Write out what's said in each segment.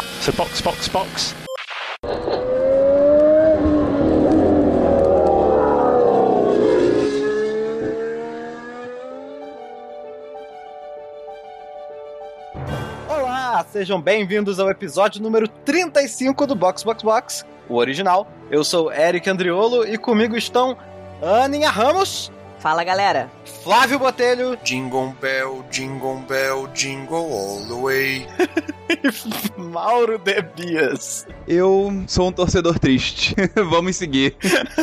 So box, box, box. Olá, sejam bem-vindos ao episódio número 35 do Box Box Box, o original. Eu sou Eric Andriolo e comigo estão Aninha Ramos, Fala galera. Flávio Botelho Jingle Bell, Jingle Bell, Jingle All the Way. Mauro Debias. Eu sou um torcedor triste. Vamos seguir.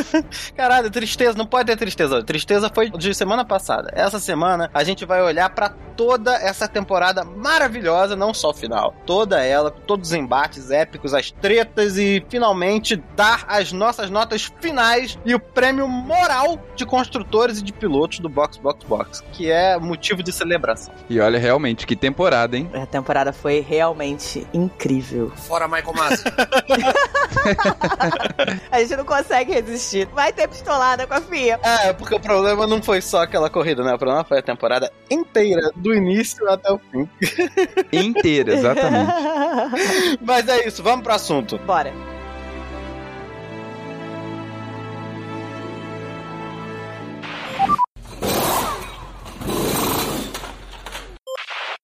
Caralho, tristeza, não pode ter tristeza. Tristeza foi de semana passada. Essa semana a gente vai olhar pra toda essa temporada maravilhosa, não só o final. Toda ela, todos os embates épicos, as tretas e finalmente dar as nossas notas finais e o prêmio moral de construtores e de pilotos do Box Box Box, que é motivo de celebração. E olha, realmente, que temporada, hein? A temporada foi realmente incrível. Fora Michael Masi. A gente não consegue resistir. Vai ter pistolada com a FIA. É, porque o problema não foi só aquela corrida, né? O problema foi a temporada inteira, do início até o fim. Inteira, exatamente. Mas é isso, vamos pro assunto. Bora.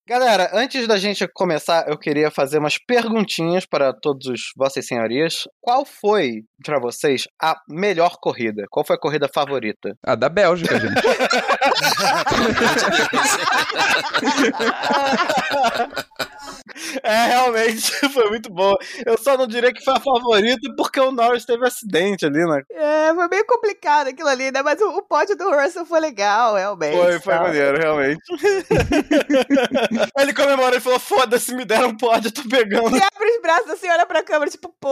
Galera, antes da gente começar, eu queria fazer umas perguntinhas para todos os vossas senhorias. Qual foi, pra vocês, a melhor corrida? Qual foi a corrida favorita? A da Bélgica, gente. É, realmente, foi muito boa. Eu só não diria que foi a favorita porque o Norris teve acidente ali, né? É, foi meio complicado aquilo ali, né? Mas o, o pódio do Russell foi legal, realmente. Foi, foi Tá. maneiro, realmente. Ele comemorou e falou: foda-se, me deram um pódio, eu tô pegando. E abre os braços assim, olha pra câmera, tipo, pô,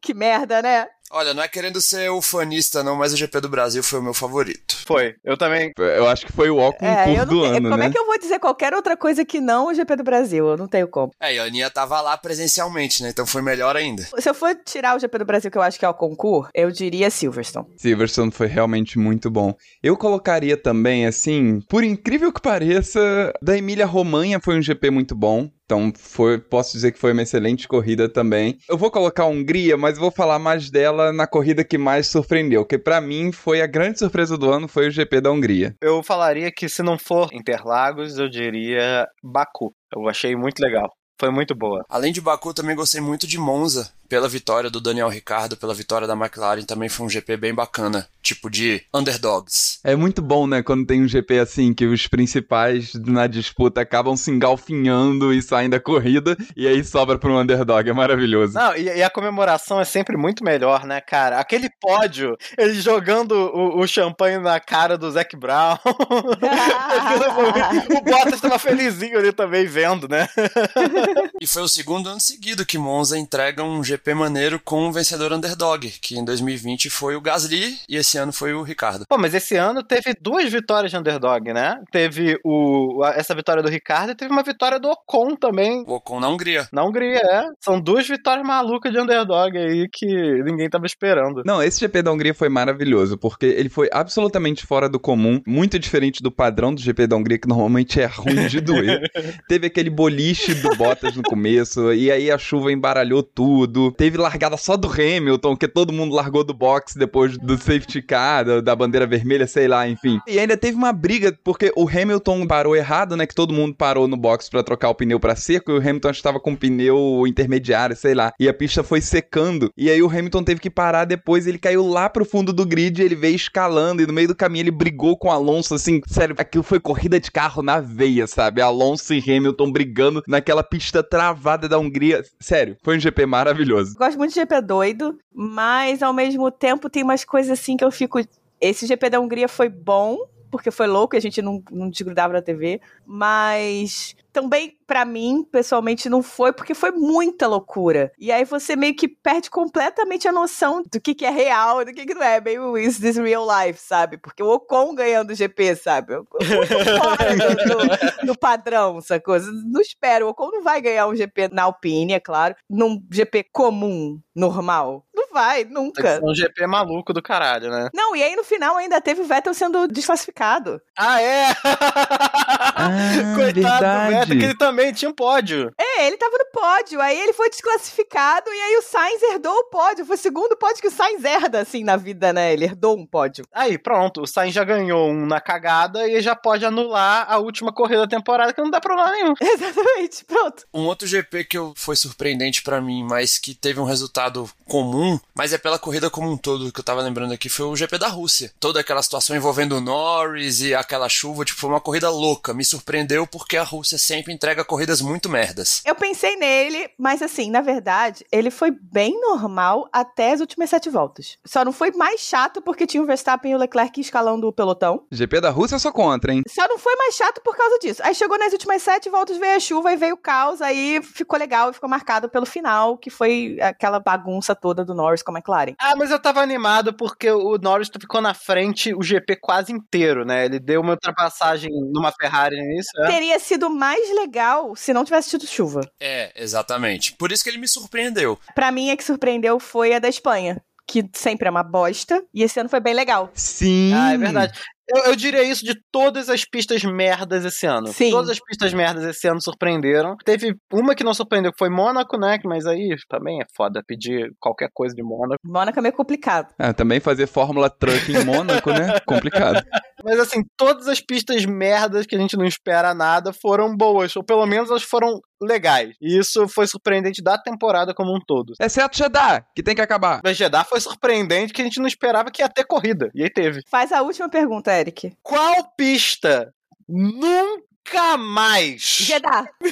que merda, né? Olha, não é querendo ser ufanista não, mas o GP do Brasil foi o meu favorito. Foi, eu também. Eu acho que foi o ó concurso É, do ano, como né? é que eu vou dizer qualquer outra coisa que não o GP do Brasil? Eu não tenho como. É, e a Aninha tava lá presencialmente, né? Então foi melhor ainda. Se eu for tirar o GP do Brasil, que eu acho que é o concurso, eu diria Silverstone. Silverstone foi realmente muito bom. Eu colocaria também, assim, por incrível que pareça, da Emília Romanha foi um GP muito bom. Então, foi, posso dizer que foi uma excelente corrida também. Eu vou colocar a Hungria, mas vou falar mais dela na corrida que mais surpreendeu. Que pra mim foi a grande surpresa do ano, foi o GP da Hungria. Eu falaria que se não for Interlagos, eu diria Baku. Eu achei muito legal. Foi muito boa. Além de Baku, também gostei muito de Monza, pela vitória do Daniel Ricciardo, pela vitória da McLaren, também foi um GP bem bacana, tipo de underdogs. É muito bom, né, quando tem um GP assim, que os principais na disputa acabam se engalfinhando e saem da corrida, e aí sobra pro underdog, é maravilhoso. Não, e, e a comemoração é sempre muito melhor, né, cara? Aquele pódio, ele jogando o, o champanhe na cara do Zac Brown. O Bottas tava felizinho ali também vendo, né? E foi o segundo ano seguido que Monza entrega um GP maneiro com um vencedor underdog, que em 2020 foi o Gasly e esse ano foi o Ricardo. Pô, mas esse ano teve duas vitórias de underdog, né? Teve o, essa vitória do Ricardo e teve uma vitória do Ocon também. O Ocon na Hungria. Na Hungria, é. São duas vitórias malucas de underdog aí que ninguém tava esperando. Não, esse GP da Hungria foi maravilhoso, porque ele foi absolutamente fora do comum, muito diferente do padrão do GP da Hungria, que normalmente é ruim de doer. Teve aquele boliche do Bottas no começo, e aí a chuva embaralhou tudo. Teve largada só do Hamilton, que todo mundo largou do box depois do safety car, da, da bandeira vermelha, sei lá, enfim. E ainda teve uma briga, porque o Hamilton parou errado, né? Que todo mundo parou no box pra trocar o pneu pra seco, e o Hamilton estava com pneu intermediário, sei lá. E a pista foi secando. E aí o Hamilton teve que parar depois, ele caiu lá pro fundo do grid, ele veio escalando, e no meio do caminho ele brigou com o Alonso, assim, sério, aquilo foi corrida de carro na veia, sabe? Alonso e Hamilton brigando naquela pista travada da Hungria. Sério, foi um GP maravilhoso. Gosto muito de GP doido, mas ao mesmo tempo tem umas coisas assim que eu fico. Esse GP da Hungria foi bom, porque foi louco e a gente não, não desgrudava da TV, mas também, pra mim, pessoalmente, não foi, porque foi muita loucura. E aí você meio que perde completamente a noção do que, que é real do que, que não é. Meio is this real life, sabe? Porque o Ocon ganhando o GP, sabe? Muito fora do, do- do padrão, essa coisa. Não espero. O Ocon não vai ganhar um GP na Alpine, é claro. Num GP comum, normal. Não vai, nunca. ser um GP maluco do caralho, né? Não, e aí no final ainda teve o Vettel sendo desclassificado. Ah, é? Ah, Coitado do verdade. Vettel, que ele também tinha um pódio. É, ele tava no pódio, aí ele foi desclassificado e aí o Sainz herdou o pódio. Foi o segundo pódio que o Sainz herda, assim, na vida, né? Ele herdou um pódio. Aí, pronto, o Sainz já ganhou um na cagada e já pode anular a última corrida da temporada, que não dá problema nenhum. Exatamente, pronto. Um outro GP que eu, foi surpreendente pra mim, mas que teve um resultado comum, mas é pela corrida como um todo que eu tava lembrando aqui, foi o GP da Rússia. Toda aquela situação envolvendo o Norris e aquela chuva, tipo, foi uma corrida louca. Me surpreendeu porque a Rússia sempre entrega corridas muito merdas. Eu pensei nele, mas assim, na verdade, ele foi bem normal até as últimas sete voltas. Só não foi mais chato porque tinha o Verstappen e o Leclerc escalando o pelotão. GP da Rússia eu sou contra, hein? Só não foi mais chato por causa disso. Aí chegou nas últimas sete voltas, veio a chuva e veio o caos, aí ficou legal e ficou marcado pelo final, que foi aquela bagunça toda do Norris com a McLaren. Ah, mas eu tava animado porque o Norris ficou na frente o GP quase inteiro, né? Ele deu uma ultrapassagem numa Ferrari início. é. Teria sido mais legal se não tivesse tido chuva. É, exatamente. Por isso que ele me surpreendeu. Pra mim, a que surpreendeu foi a da Espanha. Que sempre é uma bosta. E esse ano foi bem legal. Sim. Ah, é verdade. Eu, eu diria isso de todas as pistas merdas esse ano. Sim. Todas as pistas merdas esse ano surpreenderam. Teve uma que não surpreendeu, que foi Mônaco, né? Mas aí também é foda pedir qualquer coisa de Mônaco. Mônaco é meio complicado. Ah, também fazer Fórmula Truck em Mônaco, né? Complicado. Mas assim, todas as pistas merdas que a gente não espera nada foram boas, ou pelo menos elas foram legais. E isso foi surpreendente da temporada como um todo. Exceto Jeddah, que tem que acabar. Mas Jeddah foi surpreendente que a gente não esperava que ia ter corrida. E aí teve. Faz a última pergunta, Eric. Qual pista nunca mais Jeddah.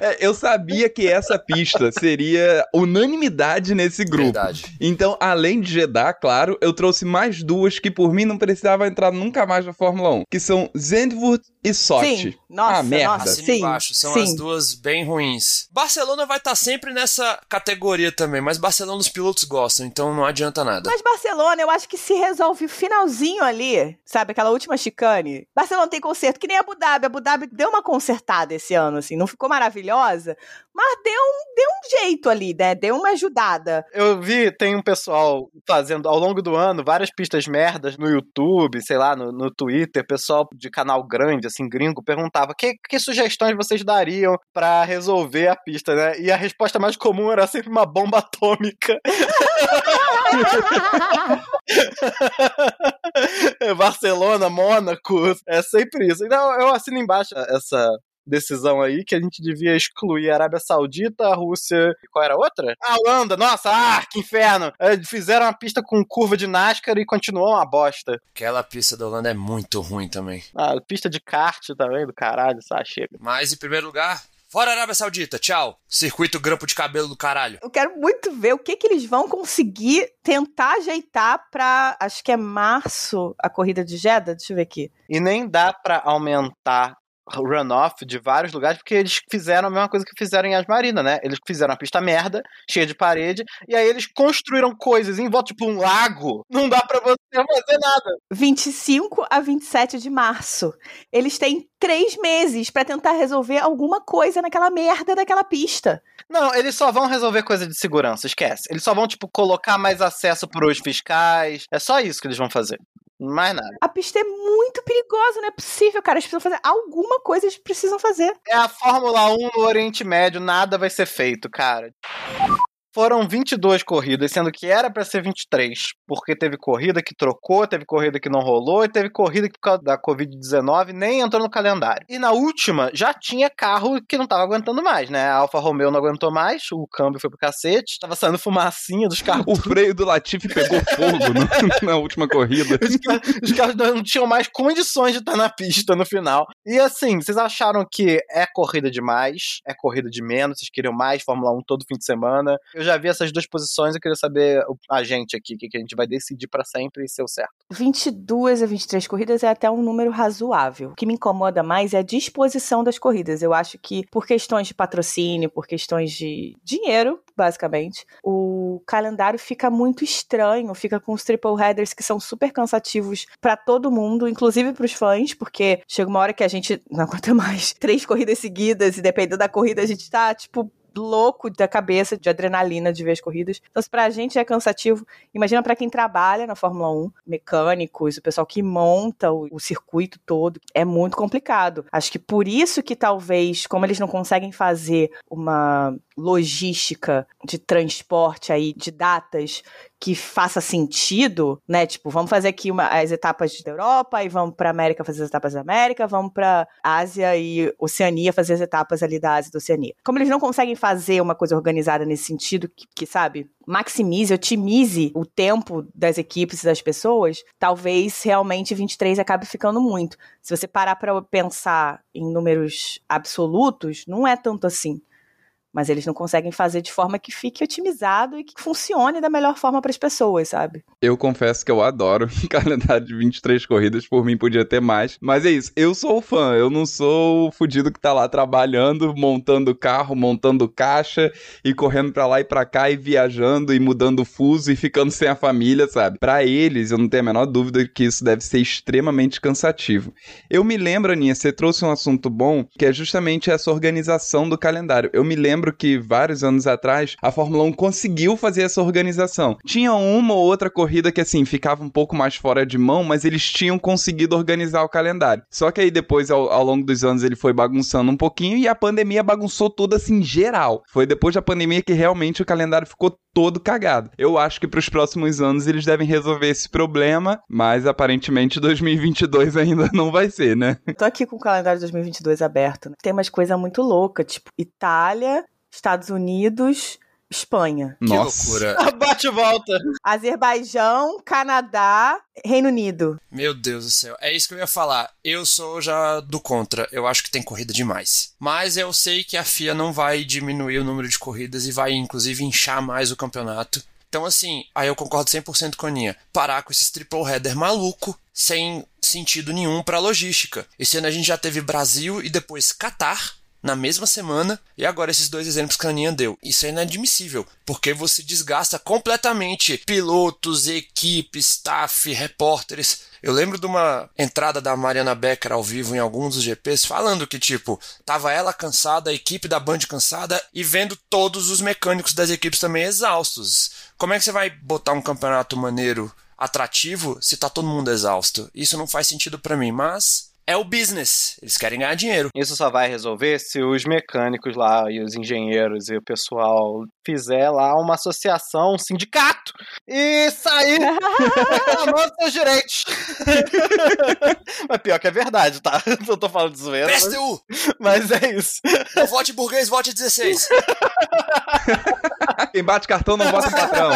É, eu sabia que essa pista seria unanimidade nesse grupo. Verdade. Então, além de Jeddah, claro, eu trouxe mais duas que por mim não precisava entrar nunca mais na Fórmula 1, que são Zandvoort e Sochi. Sim. Nossa, Ah, merda. nossa. Sim, embaixo. São sim. as duas bem ruins. Barcelona vai estar sempre nessa categoria também, mas Barcelona os pilotos gostam, então não adianta nada. Mas Barcelona, eu acho que se resolve o finalzinho ali, sabe? Aquela última chicane. Barcelona tem conserto, que nem Abu Dhabi. Abu Dhabi deu uma consertada esse ano, assim. Não ficou maravilhosa, mas deu um, deu um jeito ali, né? Deu uma ajudada. Eu vi, tem um pessoal fazendo ao longo do ano várias pistas merdas no YouTube, sei lá, no, no Twitter, pessoal de canal grande, assim, gringo, perguntava que, que sugestões vocês dariam pra resolver a pista, né? E a resposta mais comum era sempre uma bomba atômica. Barcelona, Mônaco, é sempre isso. Então eu assino embaixo essa decisão aí que a gente devia excluir a Arábia Saudita, a Rússia e qual era a outra? A Holanda, nossa, ah, que inferno! É, Fizeram uma pista com curva de NASCAR e continuou uma bosta. Aquela pista da Holanda é muito ruim também. Ah, pista de kart também, do caralho, sabe? Chega. Mas em primeiro lugar, fora Arábia Saudita, tchau. Circuito grampo de cabelo do caralho. Eu quero muito ver o que, que eles vão conseguir tentar ajeitar pra. Acho que é março a corrida de Jeddah. Deixa eu ver aqui. E nem dá pra aumentar runoff de vários lugares, porque eles fizeram a mesma coisa que fizeram em Asmarina, né? Eles fizeram uma pista merda, cheia de parede, e aí eles construíram coisas em volta, tipo um lago. Não dá pra você fazer nada. 25 a 27 de março. Eles têm três meses pra tentar resolver alguma coisa naquela merda daquela pista. Não, eles só vão resolver coisa de segurança, esquece. Eles só vão, tipo, colocar mais acesso pros fiscais. É só isso que eles vão fazer. Mais nada. A pista é muito perigosa, não é possível, cara. Eles precisam fazer alguma coisa, eles precisam fazer. É a Fórmula 1 no Oriente Médio, nada vai ser feito, cara. Foram 22 corridas, sendo que era pra ser 23, porque teve corrida que trocou, teve corrida que não rolou e teve corrida que por causa da Covid-19 nem entrou no calendário. E na última já tinha carro que não tava aguentando mais, né? A Alfa Romeo não aguentou mais, o câmbio foi pro cacete, tava saindo fumacinha dos carros. O freio do Latifi pegou fogo no- na última corrida. Os carros, os carros não tinham mais condições de estar na pista no final. E assim, vocês acharam que é corrida demais? É corrida de menos? Vocês queriam mais Fórmula 1 todo fim de semana? Eu já vi essas duas posições, eu queria saber a gente aqui, o que que a gente vai decidir pra sempre e ser o certo. 22 a 23 corridas é até um número razoável. O que me incomoda mais é a disposição das corridas. Eu acho que por questões de patrocínio, por questões de dinheiro, basicamente, o calendário fica muito estranho, fica com os triple headers que são super cansativos pra todo mundo, inclusive pros fãs, porque chega uma hora que a gente não aguenta mais três corridas seguidas e dependendo da corrida a gente tá tipo louco da cabeça, de adrenalina de ver as corridas. Então, se pra gente é cansativo, imagina para quem trabalha na Fórmula 1, mecânicos, o pessoal que monta o, o circuito todo, é muito complicado. Acho que por isso que talvez, como eles não conseguem fazer uma logística de transporte aí de datas que faça sentido, né? Tipo, vamos fazer aqui uma, as etapas da Europa e vamos para América fazer as etapas da América, vamos para Ásia e Oceania fazer as etapas ali da Ásia e da Oceania. Como eles não conseguem fazer uma coisa organizada nesse sentido, que, que sabe, maximize, otimize o tempo das equipes e das pessoas, talvez realmente 23 acabe ficando muito. Se você parar para pensar em números absolutos, não é tanto assim mas eles não conseguem fazer de forma que fique otimizado e que funcione da melhor forma para as pessoas, sabe? Eu confesso que eu adoro calendário de 23 corridas, por mim podia ter mais, mas é isso, eu sou fã, eu não sou o fudido que tá lá trabalhando, montando carro, montando caixa e correndo para lá e para cá e viajando e mudando fuso e ficando sem a família, sabe? Para eles, eu não tenho a menor dúvida que isso deve ser extremamente cansativo. Eu me lembro, Aninha, você trouxe um assunto bom, que é justamente essa organização do calendário. Eu me lembro lembro que vários anos atrás a Fórmula 1 conseguiu fazer essa organização. Tinha uma ou outra corrida que assim ficava um pouco mais fora de mão, mas eles tinham conseguido organizar o calendário. Só que aí depois ao, ao longo dos anos ele foi bagunçando um pouquinho e a pandemia bagunçou tudo assim geral. Foi depois da pandemia que realmente o calendário ficou todo cagado. Eu acho que para os próximos anos eles devem resolver esse problema, mas aparentemente 2022 ainda não vai ser, né? Tô aqui com o calendário de 2022 aberto. Né? Tem umas coisas muito loucas, tipo Itália, Estados Unidos, Espanha. Que Nossa. loucura. Bate e volta. Azerbaijão, Canadá, Reino Unido. Meu Deus do céu. É isso que eu ia falar. Eu sou já do contra. Eu acho que tem corrida demais. Mas eu sei que a FIA não vai diminuir o número de corridas e vai, inclusive, inchar mais o campeonato. Então, assim, aí eu concordo 100% com a Aninha. Parar com esses triple header maluco, sem sentido nenhum pra logística. Esse ano a gente já teve Brasil e depois Catar na mesma semana, e agora esses dois exemplos que a Aninha deu. Isso é inadmissível, porque você desgasta completamente pilotos, equipe, staff, repórteres. Eu lembro de uma entrada da Mariana Becker ao vivo em alguns dos GPs falando que, tipo, tava ela cansada, a equipe da Band cansada e vendo todos os mecânicos das equipes também exaustos. Como é que você vai botar um campeonato maneiro, atrativo, se tá todo mundo exausto? Isso não faz sentido para mim, mas é o business. Eles querem ganhar dinheiro. Isso só vai resolver se os mecânicos lá e os engenheiros e o pessoal fizer lá uma associação, um sindicato e sair reclamando seus direitos. mas pior que é verdade, tá? Eu tô falando de zoeira. Mas, PSTU! mas é isso. Não vote burguês, vote 16. Quem bate cartão não bota patrão.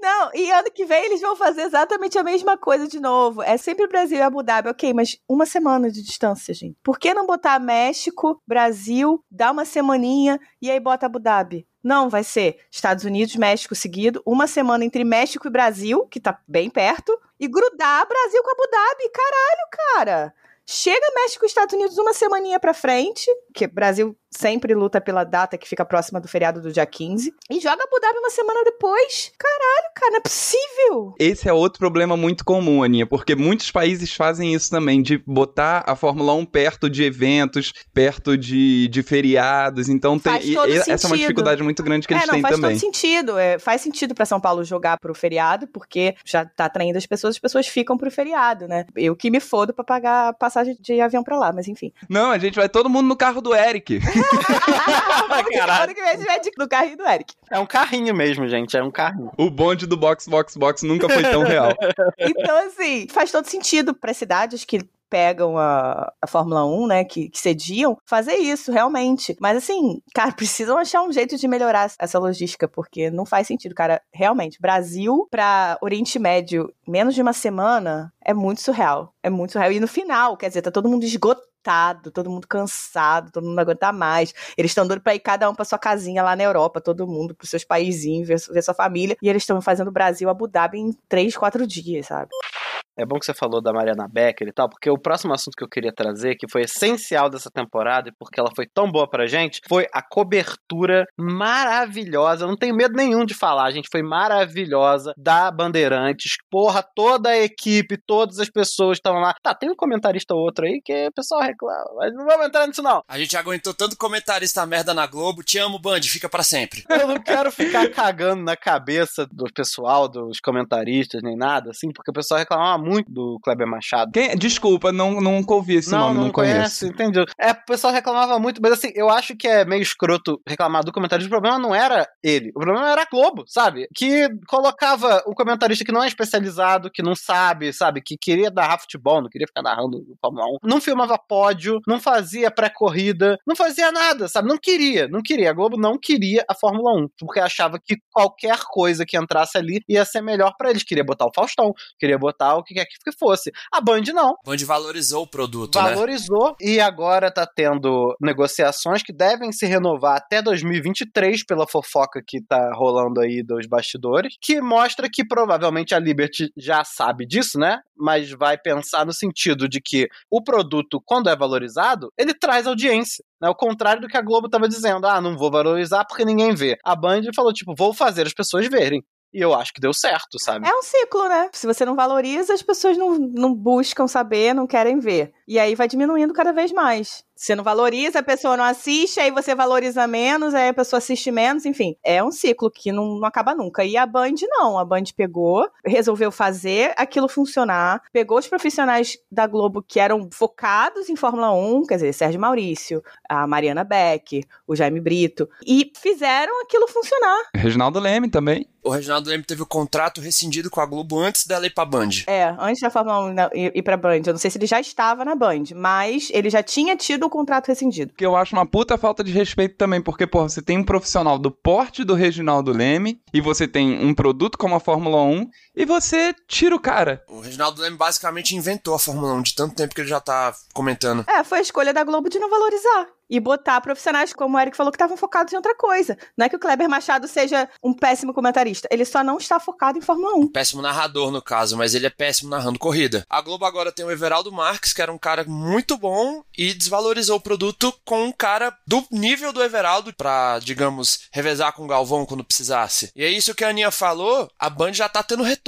Não, e ano que vem eles vão fazer exatamente a mesma coisa de novo. É sempre Brasil e Abu Dhabi, ok, mas uma semana de distância, gente. Por que não botar México, Brasil, dá uma semaninha e aí bota Abu Dhabi? Não, vai ser Estados Unidos, México seguido, uma semana entre México e Brasil, que tá bem perto, e grudar Brasil com Abu Dhabi. Caralho, cara! Chega México e Estados Unidos uma semaninha pra frente, que Brasil sempre luta pela data que fica próxima do feriado do dia 15, e joga Abu Dhabi uma semana depois. Caralho, cara, não é possível. Esse é outro problema muito comum, Aninha, porque muitos países fazem isso também, de botar a Fórmula 1 perto de eventos, perto de, de feriados. Então tem, Faz e- essa é uma dificuldade muito grande que é, eles não, têm faz também. todo sentido. É, faz sentido pra São Paulo jogar pro feriado, porque já tá atraindo as pessoas, as pessoas ficam pro feriado, né? Eu que me fodo pra pagar a passagem de avião pra lá, mas enfim. Não, a gente vai todo mundo no carro do Eric. Caralho. Ano que vem a gente vai de- no carrinho do Eric. É um carrinho mesmo, gente. É um carrinho. o bonde do box, box, box nunca foi tão real. Então, assim, faz todo sentido para cidades que pegam a, a Fórmula 1, né, que, que sediam, fazer isso, realmente. Mas, assim, cara, precisam achar um jeito de melhorar essa logística, porque não faz sentido, cara. Realmente, Brasil pra Oriente Médio, menos de uma semana, é muito surreal. É muito surreal. E no final, quer dizer, tá todo mundo esgotado, todo mundo cansado, todo mundo não aguenta mais. Eles estão doidos pra ir cada um pra sua casinha lá na Europa, todo mundo pros seus paizinhos, ver, ver sua família. E eles estão fazendo o Brasil Abu Dhabi em três, quatro dias, sabe? É bom que você falou da Mariana Becker e tal, porque o próximo assunto que eu queria trazer, que foi essencial dessa temporada e porque ela foi tão boa pra gente, foi a cobertura maravilhosa. Eu não tenho medo nenhum de falar, gente. Foi maravilhosa da Bandeirantes. Porra, toda a equipe, todas as pessoas estavam lá. Tá, tem um comentarista ou outro aí que o pessoal reclama, mas não vamos entrar nisso não. A gente aguentou tanto comentarista merda na Globo. Te amo, Band, fica para sempre. Eu não quero ficar cagando na cabeça do pessoal, dos comentaristas, nem nada, assim, porque o pessoal reclamava muito do Kleber Machado. Quem- Desculpa, não, nunca ouvi esse nome, não, conheço. entendeu? É, o pessoal reclamava muito, mas assim, eu acho que é meio escroto reclamar do comentarista. O problema não era ele, o problema era a Globo, sabe? Que colocava o comentarista que não é especializado, que não sabe, sabe? Que queria narrar futebol, não queria ficar narrando o Fórmula 1. Não filmava pódio, não fazia pré-corrida, não fazia nada, sabe? Não queria, não queria. A Globo não queria a Fórmula 1, porque achava que qualquer coisa que entrasse ali ia ser melhor pra eles. Queria botar o Faustão, queria botar o que quer que fosse. A Band não Band valorizou o produto, né? valorizou e agora tá tendo negociações que devem se renovar até 2023 pela fofoca que tá rolando aí dos bastidores, que mostra que provavelmente a Liberty já sabe disso, né? Mas vai pensar no sentido de que o produto, quando é valorizado, ele traz audiência. Né? O contrário do que a Globo tava dizendo, ah, não vou valorizar porque ninguém vê. A Band falou, tipo, vou fazer as pessoas verem. E eu acho que deu certo, sabe? É um ciclo, né? Se você não valoriza, as pessoas não, não buscam saber, não querem ver. E aí vai diminuindo cada vez mais. Você não valoriza, a pessoa não assiste, aí você valoriza menos, aí a pessoa assiste menos, enfim. É um ciclo que não, não acaba nunca. E a Band não. A Band pegou, resolveu fazer aquilo funcionar, pegou os profissionais da Globo que eram focados em Fórmula 1, quer dizer, Sérgio Maurício, a Mariana Beck, o Jaime Brito, e fizeram aquilo funcionar. Reginaldo Leme também. O Reginaldo Leme teve o contrato rescindido com a Globo antes dela ir pra Band. É, antes da Fórmula 1 na- ir ir pra Band. Eu não sei se ele já estava na Band, mas ele já tinha tido o contrato rescindido. Que eu acho uma puta falta de respeito também, porque, pô, você tem um profissional do porte do Reginaldo Leme, e você tem um produto como a Fórmula 1, e você tira o cara. O Reginaldo Leme basicamente inventou a Fórmula 1 de tanto tempo que ele já tá comentando. É, foi a escolha da Globo de não valorizar. E botar profissionais, como o Eric falou, que estavam focados em outra coisa. Não é que o Kleber Machado seja um péssimo comentarista. Ele só não está focado em Fórmula 1. Péssimo narrador, no caso, mas ele é péssimo narrando corrida. A Globo agora tem o Everaldo Marques, que era um cara muito bom e desvalorizou o produto com um cara do nível do Everaldo pra, digamos, revezar com o Galvão quando precisasse. E é isso que a Aninha falou, a Band já tá tendo retorno.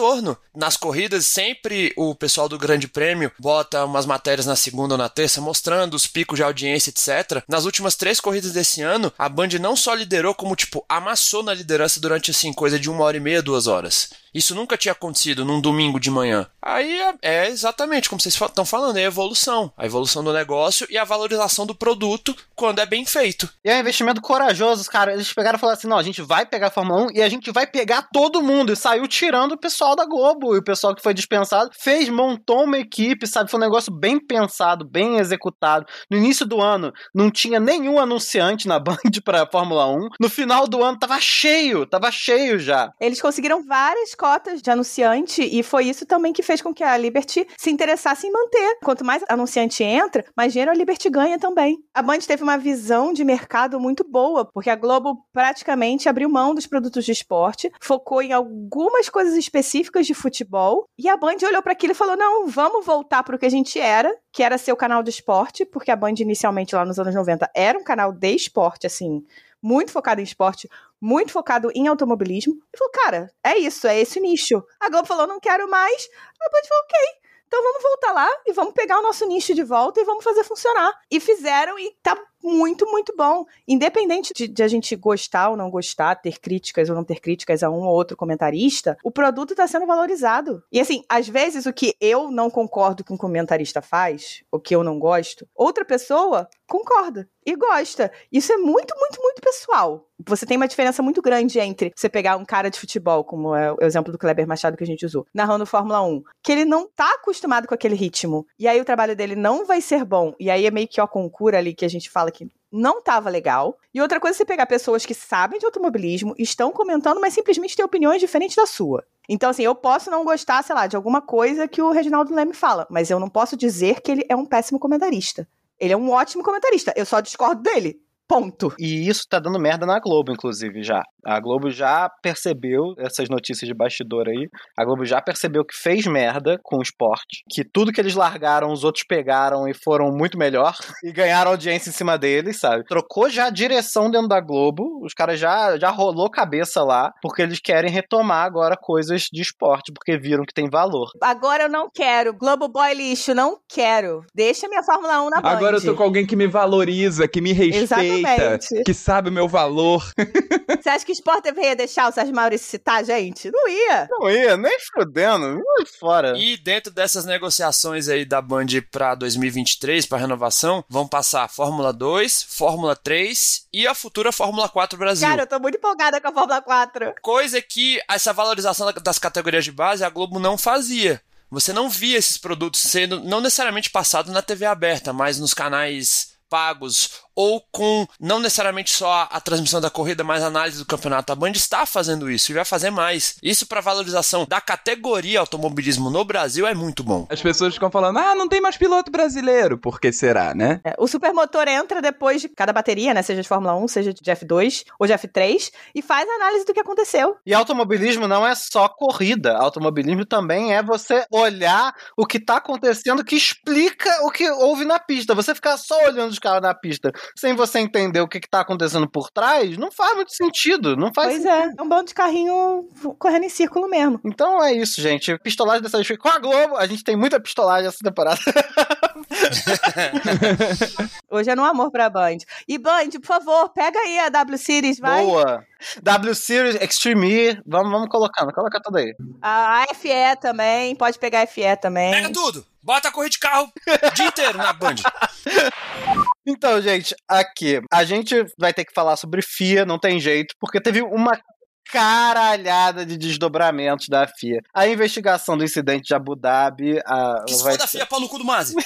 Nas corridas, sempre o pessoal do Grande Prêmio bota umas matérias na segunda ou na terça mostrando os picos de audiência, etc. Nas últimas três corridas desse ano, a Band não só liderou, como, tipo, amassou na liderança durante, assim, coisa de uma hora e meia, duas horas. Isso nunca tinha acontecido num domingo de manhã. Aí é, é exatamente como vocês estão falando, é a evolução. A evolução do negócio e a valorização do produto quando é bem feito. E é um investimento corajoso, cara. Eles pegaram e falaram assim: não, a gente vai pegar a Fórmula 1 e a gente vai pegar todo mundo. E saiu tirando o pessoal da Globo. E o pessoal que foi dispensado fez, montou uma equipe, sabe? Foi um negócio bem pensado, bem executado. No início do ano, não tinha nenhum anunciante na Band pra Fórmula 1. No final do ano, tava cheio, tava cheio já. Eles conseguiram várias cotas de anunciante e foi isso também que fez com que a Liberty se interessasse em manter. Quanto mais anunciante entra, mais dinheiro a Liberty ganha também. A Band teve uma visão de mercado muito boa, porque a Globo praticamente abriu mão dos produtos de esporte, focou em algumas coisas específicas de futebol, e a Band olhou para aquilo e falou: "Não, vamos voltar para o que a gente era, que era ser o canal do esporte, porque a Band inicialmente lá nos anos 90 era um canal de esporte assim, muito focado em esporte, muito focado em automobilismo. E falou, cara, é isso, é esse nicho. A Globo falou, não quero mais. A Band falou, ok. Então vamos voltar lá e vamos pegar o nosso nicho de volta e vamos fazer funcionar. E fizeram e tá muito, muito bom. Independente de, de a gente gostar ou não gostar, ter críticas ou não ter críticas a um ou outro comentarista, o produto tá sendo valorizado. E assim, às vezes o que eu não concordo que um comentarista faz, o que eu não gosto, outra pessoa concorda e gosta. Isso é muito, muito, muito pessoal. Você tem uma diferença muito grande entre você pegar um cara de futebol, como é o exemplo do Kleber Machado que a gente usou, narrando Fórmula 1, que ele não tá acostumado com aquele ritmo. E aí o trabalho dele não vai ser bom. E aí é meio que ó concura ali que a gente fala que não tava legal. E outra coisa é você pegar pessoas que sabem de automobilismo, estão comentando, mas simplesmente têm opiniões diferentes da sua. Então, assim, eu posso não gostar, sei lá, de alguma coisa que o Reginaldo Leme fala, mas eu não posso dizer que ele é um péssimo comentarista. Ele é um ótimo comentarista, eu só discordo dele. Ponto. E isso tá dando merda na Globo, inclusive, já. A Globo já percebeu essas notícias de bastidor aí. A Globo já percebeu que fez merda com o esporte. Que tudo que eles largaram, os outros pegaram e foram muito melhor. E ganharam audiência em cima deles, sabe? Trocou já a direção dentro da Globo. Os caras já, já rolou cabeça lá. Porque eles querem retomar agora coisas de esporte. Porque viram que tem valor. Agora eu não quero. Globo Boy lixo, não quero. Deixa minha Fórmula 1 na Band. Agora eu tô com alguém que me valoriza, que me respeita, Exatamente. Que sabe o meu valor. Você acha que o Sport TV ia deixar o Sérgio Maurício citar, gente? Não ia. Não ia, nem fudendo. Não fora. E dentro dessas negociações aí da Band pra 2023, pra renovação, vão passar Fórmula 2, Fórmula 3 e a futura Fórmula 4 Brasil. Cara, eu tô muito empolgada com a Fórmula 4. Coisa que essa valorização da- das categorias de base a Globo não fazia. Você não via esses produtos sendo não necessariamente passados na TV aberta, mas nos canais pagos ou com não necessariamente só a, transmissão da corrida, mas a análise do campeonato. A Band está fazendo isso e vai fazer mais. Isso para valorização da categoria automobilismo no Brasil é muito bom. As pessoas ficam falando, ah, não tem mais piloto brasileiro. Por que será, né? É, o supermotor entra depois de cada bateria, né? Seja de Fórmula 1, seja de F2 ou de F3, e faz a análise do que aconteceu. E automobilismo não é só corrida. Automobilismo também é você olhar o que tá acontecendo que explica o que houve na pista. Você ficar só olhando os carros na pista sem você entender o que, que tá acontecendo por trás, não faz muito sentido. Não faz Pois é, é um bando de carrinho correndo em círculo mesmo. Então é isso, gente. Pistolagem dessa vez foi com a Globo. A gente tem muita pistolagem essa temporada. Hoje é no amor pra Band. E Band, por favor, pega aí a W Series, vai. Boa. W Series, Extreme E. Vamos, vamos colocando. Coloca tudo aí. A FE também, pode pegar a FE também. Pega tudo! Bota a corrida de carro o dia inteiro na Band. Então, gente, aqui. A gente vai ter que falar sobre FIA, não tem jeito, porque teve uma caralhada de desdobramentos da FIA. A investigação do incidente de Abu Dhabi. A, Que se vai da ser- FIA, pau no cu do Mazi.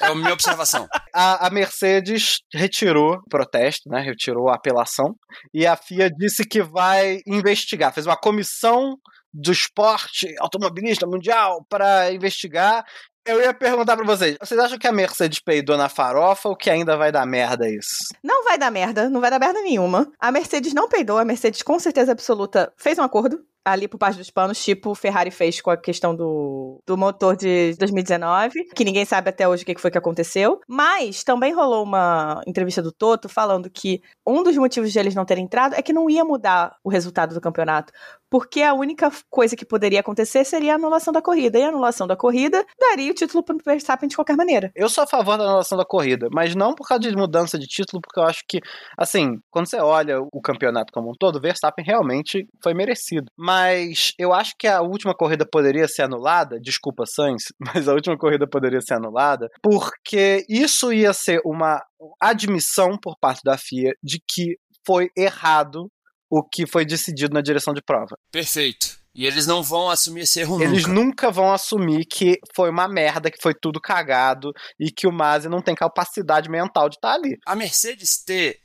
É a minha observação. a, a Mercedes retirou o protesto, né? Retirou a apelação. E a FIA disse que vai investigar. Fez uma comissão do esporte automobilista mundial para investigar. Eu ia perguntar pra vocês: vocês acham que a Mercedes peidou na farofa ou que ainda vai dar merda isso? Não vai dar merda, não vai dar merda nenhuma. A Mercedes não peidou, a Mercedes com certeza absoluta fez um acordo ali por parte dos panos, tipo o Ferrari fez com a questão do, do motor de 2019, que ninguém sabe até hoje o que foi que aconteceu. Mas também rolou uma entrevista do Toto falando que um dos motivos de eles não terem entrado é que não ia mudar o resultado do campeonato. Porque a única coisa que poderia acontecer seria a anulação da corrida. E a anulação da corrida daria o título para o Verstappen de qualquer maneira. Eu sou a favor da anulação da corrida, mas não por causa de mudança de título, porque eu acho que, assim, quando você olha o campeonato como um todo, o Verstappen realmente foi merecido. Mas eu acho que a última corrida poderia ser anulada, desculpa, Sainz, mas a última corrida poderia ser anulada, porque isso ia ser uma admissão por parte da FIA de que foi errado o que foi decidido na direção de prova. Perfeito. E eles não vão assumir esse erro Eles nunca. nunca vão assumir que foi uma merda, que foi tudo cagado e que o Masi não tem capacidade mental de estar ali. A Mercedes ter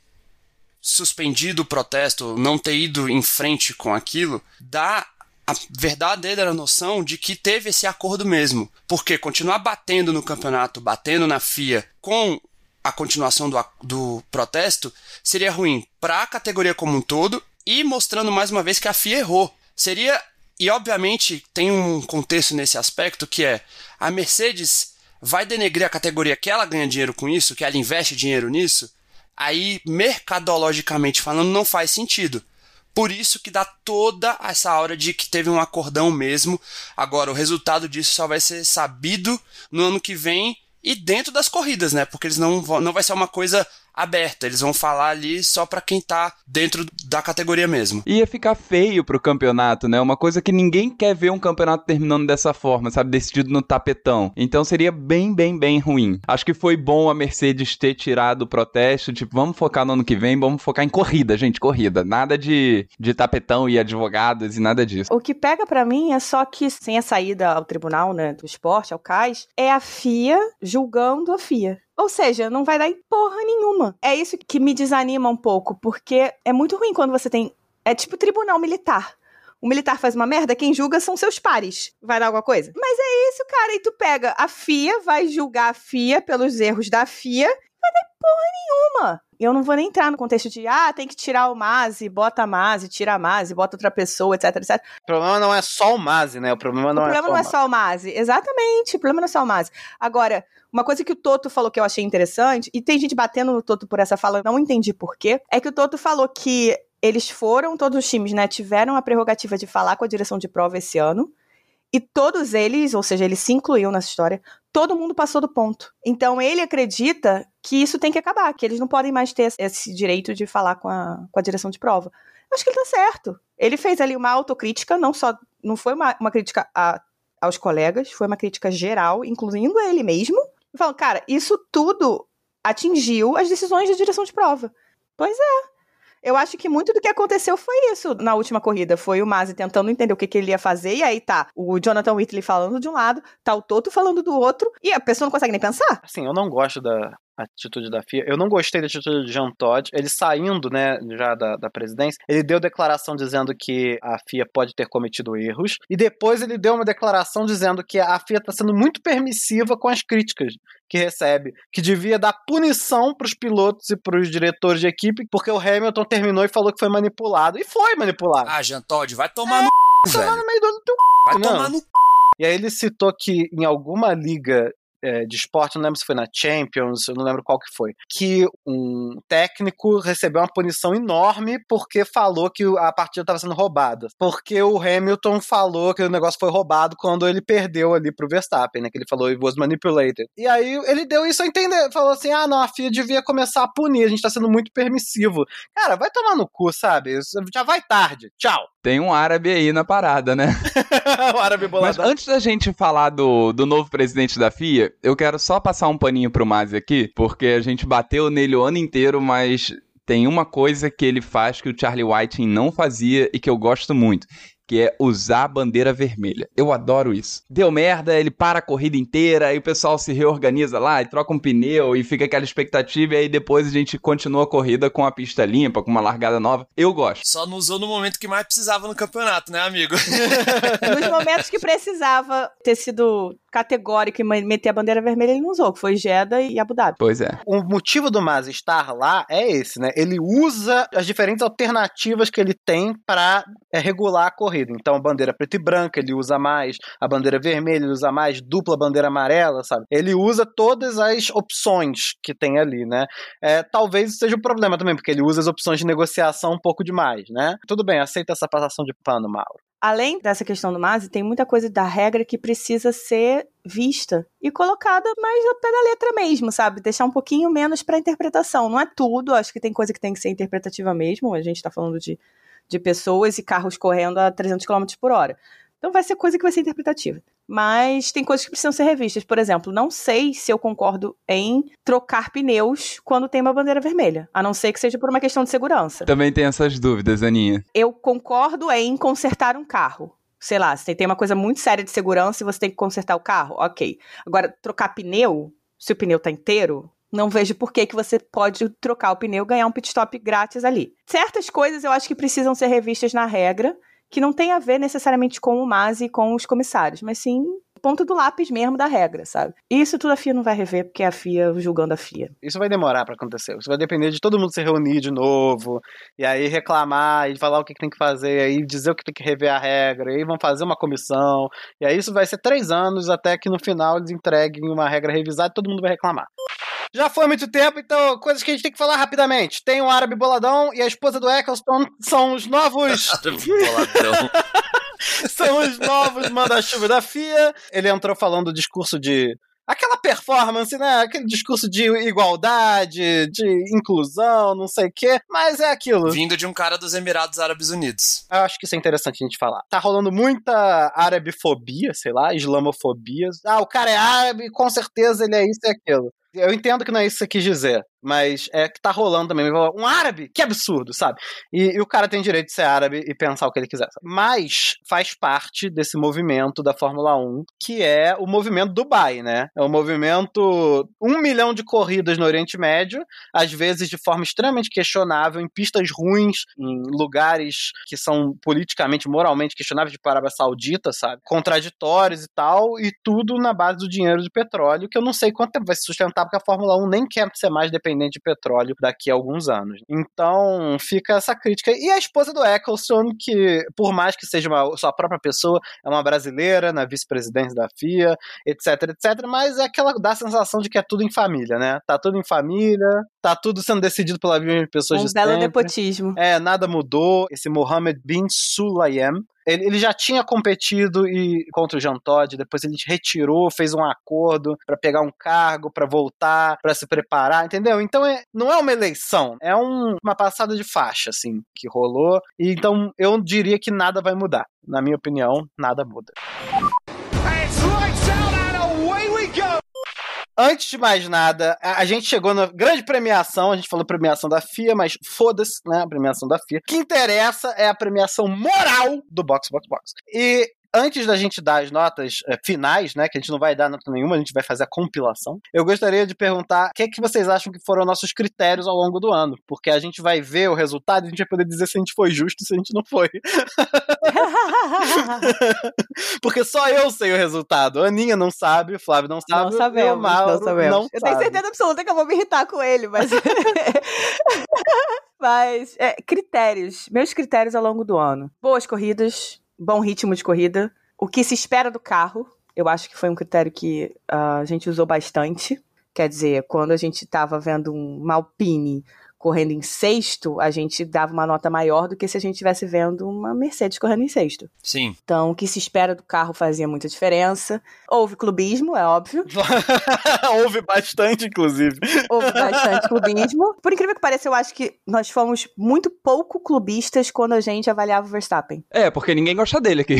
suspendido o protesto, não ter ido em frente com aquilo, dá a verdadeira noção de que teve esse acordo mesmo. Porque continuar batendo no campeonato, batendo na FIA com a continuação do, do protesto seria ruim para a categoria como um todo e mostrando mais uma vez que a FIA errou. Seria. E obviamente tem um contexto nesse aspecto que é a Mercedes vai denegrir a categoria que ela ganha dinheiro com isso, que ela investe dinheiro nisso, aí mercadologicamente falando não faz sentido. Por isso que dá toda essa hora de que teve um acordão mesmo. Agora, o resultado disso só vai ser sabido no ano que vem e dentro das corridas, né? Porque eles não vão, não vai ser uma coisa aberta, eles vão falar ali só pra quem tá dentro da categoria mesmo. Ia ficar feio pro campeonato, né? Uma coisa que ninguém quer ver um campeonato terminando dessa forma, sabe? Decidido no tapetão. Então seria bem, bem, bem ruim. Acho que foi bom a Mercedes ter tirado o protesto. Tipo, vamos focar no ano que vem, vamos focar em corrida, gente, corrida. Nada de, de tapetão e advogados e nada disso. O que pega pra mim é só que, sem a saída ao tribunal, né, do esporte, ao CAIS, é a FIA julgando a FIA. Ou seja, não vai dar em porra nenhuma. É isso que me desanima um pouco, porque é muito ruim quando você tem. É tipo tribunal militar. O militar faz uma merda, quem julga são seus pares. Vai dar alguma coisa? Mas é isso, cara. E tu pega a FIA, vai julgar a FIA pelos erros da FIA, vai dar em porra nenhuma. Eu não vou nem entrar no contexto de, ah, tem que tirar o Mazi, bota a Mazi, tira a Mazi, bota outra pessoa, etc, etc. O problema não é só o Mazi, né? O problema não, o problema é, não só é só o Mazi. Exatamente, o problema não é só o Mazi. Agora, uma coisa que o Toto falou que eu achei interessante, e tem gente batendo no Toto por essa fala, eu não entendi por quê, é que o Toto falou que eles foram, todos os times, né, tiveram a prerrogativa de falar com a direção de prova esse ano, e todos eles, ou seja, eles se incluíam nessa história, todo mundo passou do ponto. Então ele acredita que isso tem que acabar, que eles não podem mais ter esse direito de falar com a, com a direção de prova. Acho que ele tá certo. Ele fez ali uma autocrítica, não só. Não foi uma, uma crítica a, aos colegas, foi uma crítica geral, incluindo ele mesmo. E falou, cara, isso tudo atingiu as decisões da direção de prova. Pois é. Eu acho que muito do que aconteceu foi isso na última corrida. Foi o Masi tentando entender o que, que ele ia fazer, e aí tá o Jonathan Whitley falando de um lado, tá o Toto falando do outro, e a pessoa não consegue nem pensar. Assim, eu não gosto da, atitude da FIA. Eu não gostei da atitude de Jean Todt. Ele saindo, né, já da, da presidência, ele deu declaração dizendo que a FIA pode ter cometido erros. E depois ele deu uma declaração dizendo que a FIA está sendo muito permissiva com as críticas que recebe, que devia dar punição para os pilotos e para os diretores de equipe, porque o Hamilton terminou e falou que foi manipulado. E foi manipulado. Ah, Jean Todt, vai tomar é, no c, velho. no meio do teu Vai não. tomar no c. E aí ele citou que em alguma liga é, de esporte, não lembro se foi na Champions, eu não lembro qual que foi, que um técnico recebeu uma punição enorme porque falou que a partida estava sendo roubada. Porque o Hamilton falou que o negócio foi roubado quando ele perdeu ali pro Verstappen, né? Que ele falou it was manipulated. E aí ele deu isso a entender, falou assim: ah, não, a FIA devia começar a punir, a gente tá sendo muito permissivo. Cara, vai tomar no cu, sabe? Já vai tarde. Tchau. Tem um árabe aí na parada, né? o árabe Mas boladão. antes da gente falar do, do novo presidente da FIA, eu quero só passar um paninho pro Mazi aqui, porque a gente bateu nele o ano inteiro, mas tem uma coisa que ele faz que o Charlie Whiting não fazia e que eu gosto muito. Que é usar a bandeira vermelha. Eu adoro isso. Deu merda, ele para a corrida inteira, aí o pessoal se reorganiza lá e troca um pneu e fica aquela expectativa, e aí depois a gente continua a corrida com a pista limpa, com uma largada nova. Eu gosto. Só não usou no momento que mais precisava no campeonato, né, amigo? Nos momentos que precisava ter sido categórico e meter a bandeira vermelha, ele não usou, que foi Jeddah e Abu Dhabi. Pois é. O motivo do Masi estar lá é esse, né? Ele usa as diferentes alternativas que ele tem para regular a corrida. Então, a bandeira preta e branca ele usa mais, a bandeira vermelha ele usa mais, dupla bandeira amarela, sabe? Ele usa todas as opções que tem ali, né? É, talvez isso seja um problema também, porque ele usa as opções de negociação um pouco demais, né? Tudo bem, aceita essa passação de pano, Mauro. Além dessa questão do Masi, tem muita coisa da regra que precisa ser vista e colocada mais ao pé da letra mesmo, sabe? Deixar um pouquinho menos para interpretação. Não é tudo, acho que tem coisa que tem que ser interpretativa mesmo. A gente tá falando de, de pessoas e carros correndo a 300 km por hora. Então vai ser coisa que vai ser interpretativa. Mas tem coisas que precisam ser revistas. Por exemplo, não sei se eu concordo em trocar pneus quando tem uma bandeira vermelha. A não ser que seja por uma questão de segurança. Também tem essas dúvidas, Aninha. Eu concordo em consertar um carro. Sei lá, se tem uma coisa muito séria de segurança e você tem que consertar o carro, ok. Agora, trocar pneu, se o pneu tá inteiro, não vejo por que, que você pode trocar o pneu e ganhar um pit stop grátis ali. Certas coisas eu acho que precisam ser revistas na regra, que não tem a ver necessariamente com o MASE e com os comissários, mas sim ponto do lápis mesmo da regra, sabe? Isso tudo a FIA não vai rever, porque é a FIA julgando a FIA. Isso vai demorar para acontecer. Isso vai depender de todo mundo se reunir de novo, e aí reclamar, e falar o que tem que fazer, aí dizer o que tem que rever a regra, e aí vão fazer uma comissão, e aí isso vai ser três anos até que no final eles entreguem uma regra revisada e todo mundo vai reclamar. Já foi muito tempo, então coisas que a gente tem que falar rapidamente. Tem o árabe boladão e a esposa do Eccleston são os novos. Boladão. são os novos manda-chuva da FIA. Ele entrou falando o discurso de. Aquela performance, né? Aquele discurso de igualdade, de inclusão, não sei o quê. Mas é aquilo. Vindo de um cara dos Emirados Árabes Unidos. Eu acho que isso é interessante a gente falar. Tá rolando muita árabefobia, sei lá, islamofobia. Ah, o cara é árabe, com certeza ele é isso e aquilo. Eu entendo que não é isso que você quis dizer, mas é que tá rolando também. Um árabe? Que absurdo, sabe? E, e, o cara tem direito de ser árabe e pensar o que ele quiser. Sabe? Mas faz parte desse movimento da Fórmula 1, que é o movimento Dubai, né? É o movimento um milhão de corridas no Oriente Médio, às vezes de forma extremamente questionável, em pistas ruins, em lugares que são politicamente, moralmente questionáveis, tipo a Arábia Saudita, sabe? Contraditórios e tal, e tudo na base do dinheiro de petróleo, que eu não sei quanto tempo vai se sustentar aumentar, porque a Fórmula 1 nem quer ser mais dependente de petróleo daqui a alguns anos. Então, fica essa crítica. E a esposa do Eccleston, que, por mais que seja uma sua própria pessoa, é uma brasileira na vice-presidência da FIA, etc, etc, mas é aquela dá a sensação de que é tudo em família, né? Tá tudo em família, tá tudo sendo decidido pela mesma pessoa Um de belo sempre. nepotismo. É, nada mudou. Esse Mohammed bin Sulayem, ele, ele já tinha competido e contra o Jean Todt, depois ele retirou, fez um acordo pra pegar um cargo, pra voltar, pra se preparar, entendeu? Então é, não é uma eleição, é um- uma passada de faixa, assim, que rolou. E então eu diria que nada vai mudar. Na minha opinião, nada muda. Antes de mais nada, a gente chegou na grande premiação, a gente falou premiação da FIA, mas foda-se, né, a premiação da FIA. O que interessa é a premiação moral do Box Box Box. E antes da gente dar as notas eh, finais, né, que a gente não vai dar nota nenhuma, a gente vai fazer a compilação, eu gostaria de perguntar o que é que vocês acham que foram nossos critérios ao longo do ano, porque a gente vai ver o resultado e a gente vai poder dizer se a gente foi justo e se a gente não foi. porque só eu sei o resultado. A Aninha não sabe, o Flávio não sabe, Não e o sabemos, Mauro não sabemos. não eu tenho sabe. certeza absoluta que eu vou me irritar com ele, mas. mas, é, critérios. Meus critérios ao longo do ano. Boas corridas, bom ritmo de corrida. O que se espera do carro. Eu acho que foi um critério que ah, a gente usou bastante. Quer dizer, quando a gente estava vendo um Alpine correndo em sexto, a gente dava uma nota maior do que se a gente estivesse vendo uma Mercedes correndo em sexto. Sim. Então, o que se espera do carro fazia muita diferença. Houve clubismo, é óbvio. Houve bastante, inclusive. Houve bastante clubismo. Por incrível que pareça, eu acho que nós fomos muito pouco clubistas quando a gente avaliava o Verstappen. É, porque ninguém gosta dele aqui.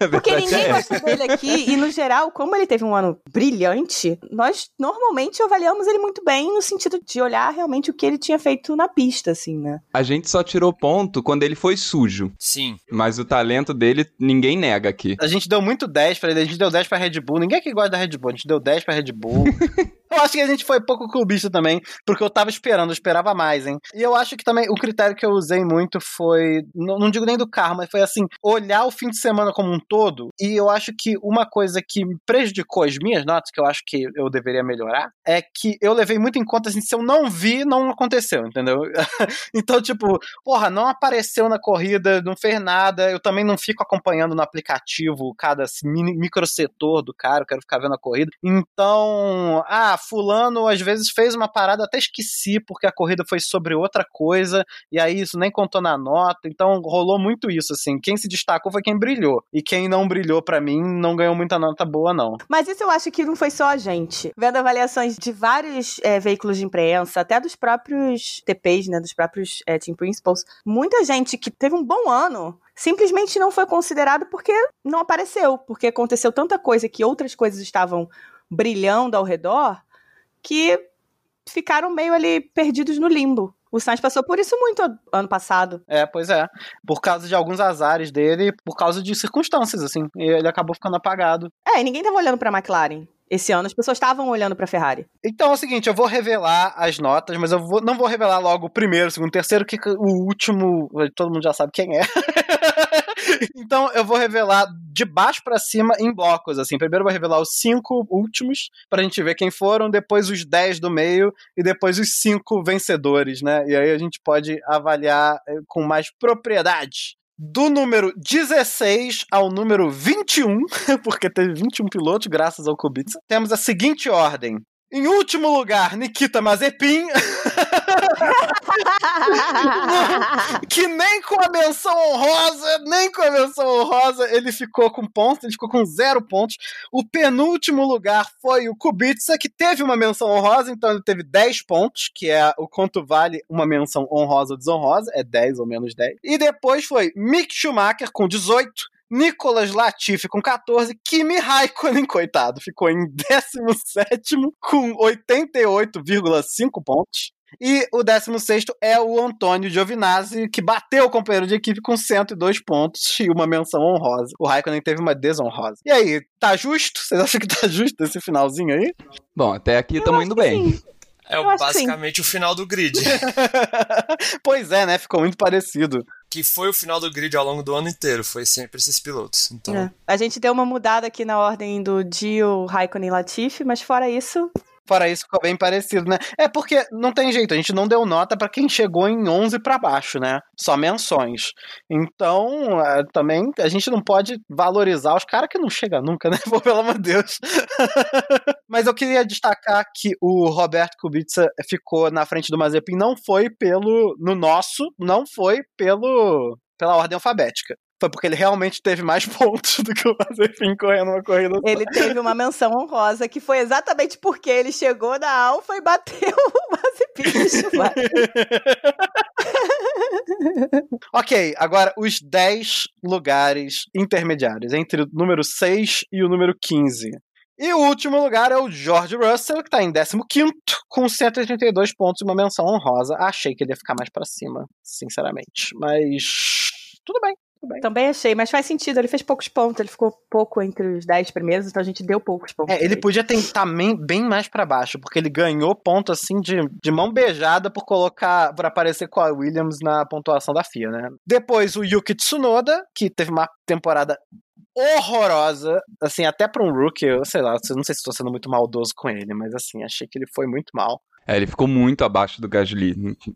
A Porque ninguém é gosta dele aqui, e no geral, como ele teve um ano brilhante, nós normalmente avaliamos ele muito bem no sentido de olhar realmente o que ele tinha feito na pista, assim, né? A gente só tirou ponto quando ele foi sujo. Sim. Mas o talento dele ninguém nega aqui. A gente deu muito 10 pra ele, a gente deu 10 pra Red Bull. Ninguém aqui gosta da Red Bull, a gente deu 10 pra Red Bull. eu acho que a gente foi pouco clubista também, porque eu tava esperando, eu esperava mais, hein? E eu acho que também o critério que eu usei muito foi, não, não digo nem do carro, mas foi assim, olhar o fim de semana como um todo. E eu acho que uma coisa que prejudicou as minhas notas, que eu acho que eu deveria melhorar, é que eu levei muito em conta, assim, se eu não vi, não aconteceu, entendeu? então, tipo, porra, não apareceu na corrida, não fez nada, eu também não fico acompanhando no aplicativo cada mini, microsetor do cara, eu quero ficar vendo a corrida. Então, ah, fulano às vezes fez uma parada, até esqueci, porque a corrida foi sobre outra coisa, e aí isso nem contou na nota, então rolou muito isso, assim. Quem se destacou foi quem brilhou, e quem não brilhou pra mim não ganhou muita nota boa, não. Mas isso eu acho que não foi só a gente. Vendo avaliações de vários é, veículos de imprensa, até dos próprios TPs, né, dos próprios é, Team Principals, muita gente que teve um bom ano simplesmente não foi considerado porque não apareceu, porque aconteceu tanta coisa que outras coisas estavam brilhando ao redor que ficaram meio ali perdidos no limbo. O Sainz passou por isso muito ano passado. É, pois é. Por causa de alguns azares dele, por causa de circunstâncias, assim. E ele acabou ficando apagado. É, e ninguém tava olhando pra McLaren. Esse ano as pessoas estavam olhando pra Ferrari. Então é o seguinte, eu vou revelar as notas, mas eu vou- não vou revelar logo o primeiro, o segundo, o terceiro, que o último, todo mundo já sabe quem é. então eu vou revelar de baixo pra cima em blocos, assim. Primeiro eu vou revelar os cinco últimos, pra gente ver quem foram, depois os dez do meio e depois os cinco vencedores, né? E aí a gente pode avaliar eh, com mais propriedade. Do número 16 ao número 21, porque teve 21 pilotos, graças ao Kubica, temos a seguinte ordem. Em último lugar, Nikita Mazepin, que nem com a menção honrosa, nem com a menção honrosa, ele ficou com pontos, ele ficou com zero pontos. O penúltimo lugar foi o Kubica, que teve uma menção honrosa, então ele teve 10 pontos, que é o quanto vale uma menção honrosa ou desonrosa, é 10 ou menos 10. E depois foi Mick Schumacher com 18, Nicolas Latifi com 14, Kimi Raikkonen, coitado, ficou em 17 com 88,5 pontos. E o 16 é o Antônio Giovinazzi, que bateu o companheiro de equipe com 102 pontos e uma menção honrosa. O Raikkonen teve uma desonrosa. E aí, tá justo? Vocês acham que tá justo esse finalzinho aí? Bom, até aqui estamos indo bem. sim. É Eu basicamente o final do grid. pois é, né? Ficou muito parecido. que foi o final do grid ao longo do ano inteiro. Foi sempre esses pilotos. Então, É. A gente deu uma mudada aqui na ordem do Dio, Raikkonen e Latifi, mas fora isso, Fora isso, ficou bem parecido, né? É porque não tem jeito, a gente não deu nota para quem chegou em 11 para baixo, né? Só menções. Então, é, também a gente não pode valorizar os caras que não chegam nunca, né? Pô, pelo amor de Deus. Mas eu queria destacar que o Roberto Kubica ficou na frente do Mazepin não foi pelo no nosso, não foi pelo pela ordem alfabética foi porque ele realmente teve mais pontos do que o Mazepin correndo uma corrida. Ele teve uma menção honrosa, que foi exatamente porque ele chegou na Alfa e bateu o Mazepin. ok, agora os 10 lugares intermediários, entre o número 6 e o número 15. E o último lugar é o George Russell, que tá em 15 com 132 pontos e uma menção honrosa. Achei que ele ia ficar mais para cima, sinceramente. Mas tudo bem. Também achei, mas faz sentido. Ele fez poucos pontos, ele ficou pouco entre os 10 primeiros, então a gente deu poucos pontos. É, ele podia tentar bem, bem mais para baixo, porque ele ganhou ponto assim de, de mão beijada por colocar, por aparecer com a Williams na pontuação da FIA, né? Depois o Yuki Tsunoda, que teve uma temporada horrorosa, assim, até para um rookie, eu sei lá, não sei se estou sendo muito maldoso com ele, mas assim, achei que ele foi muito mal. É, ele ficou muito abaixo do Gasly.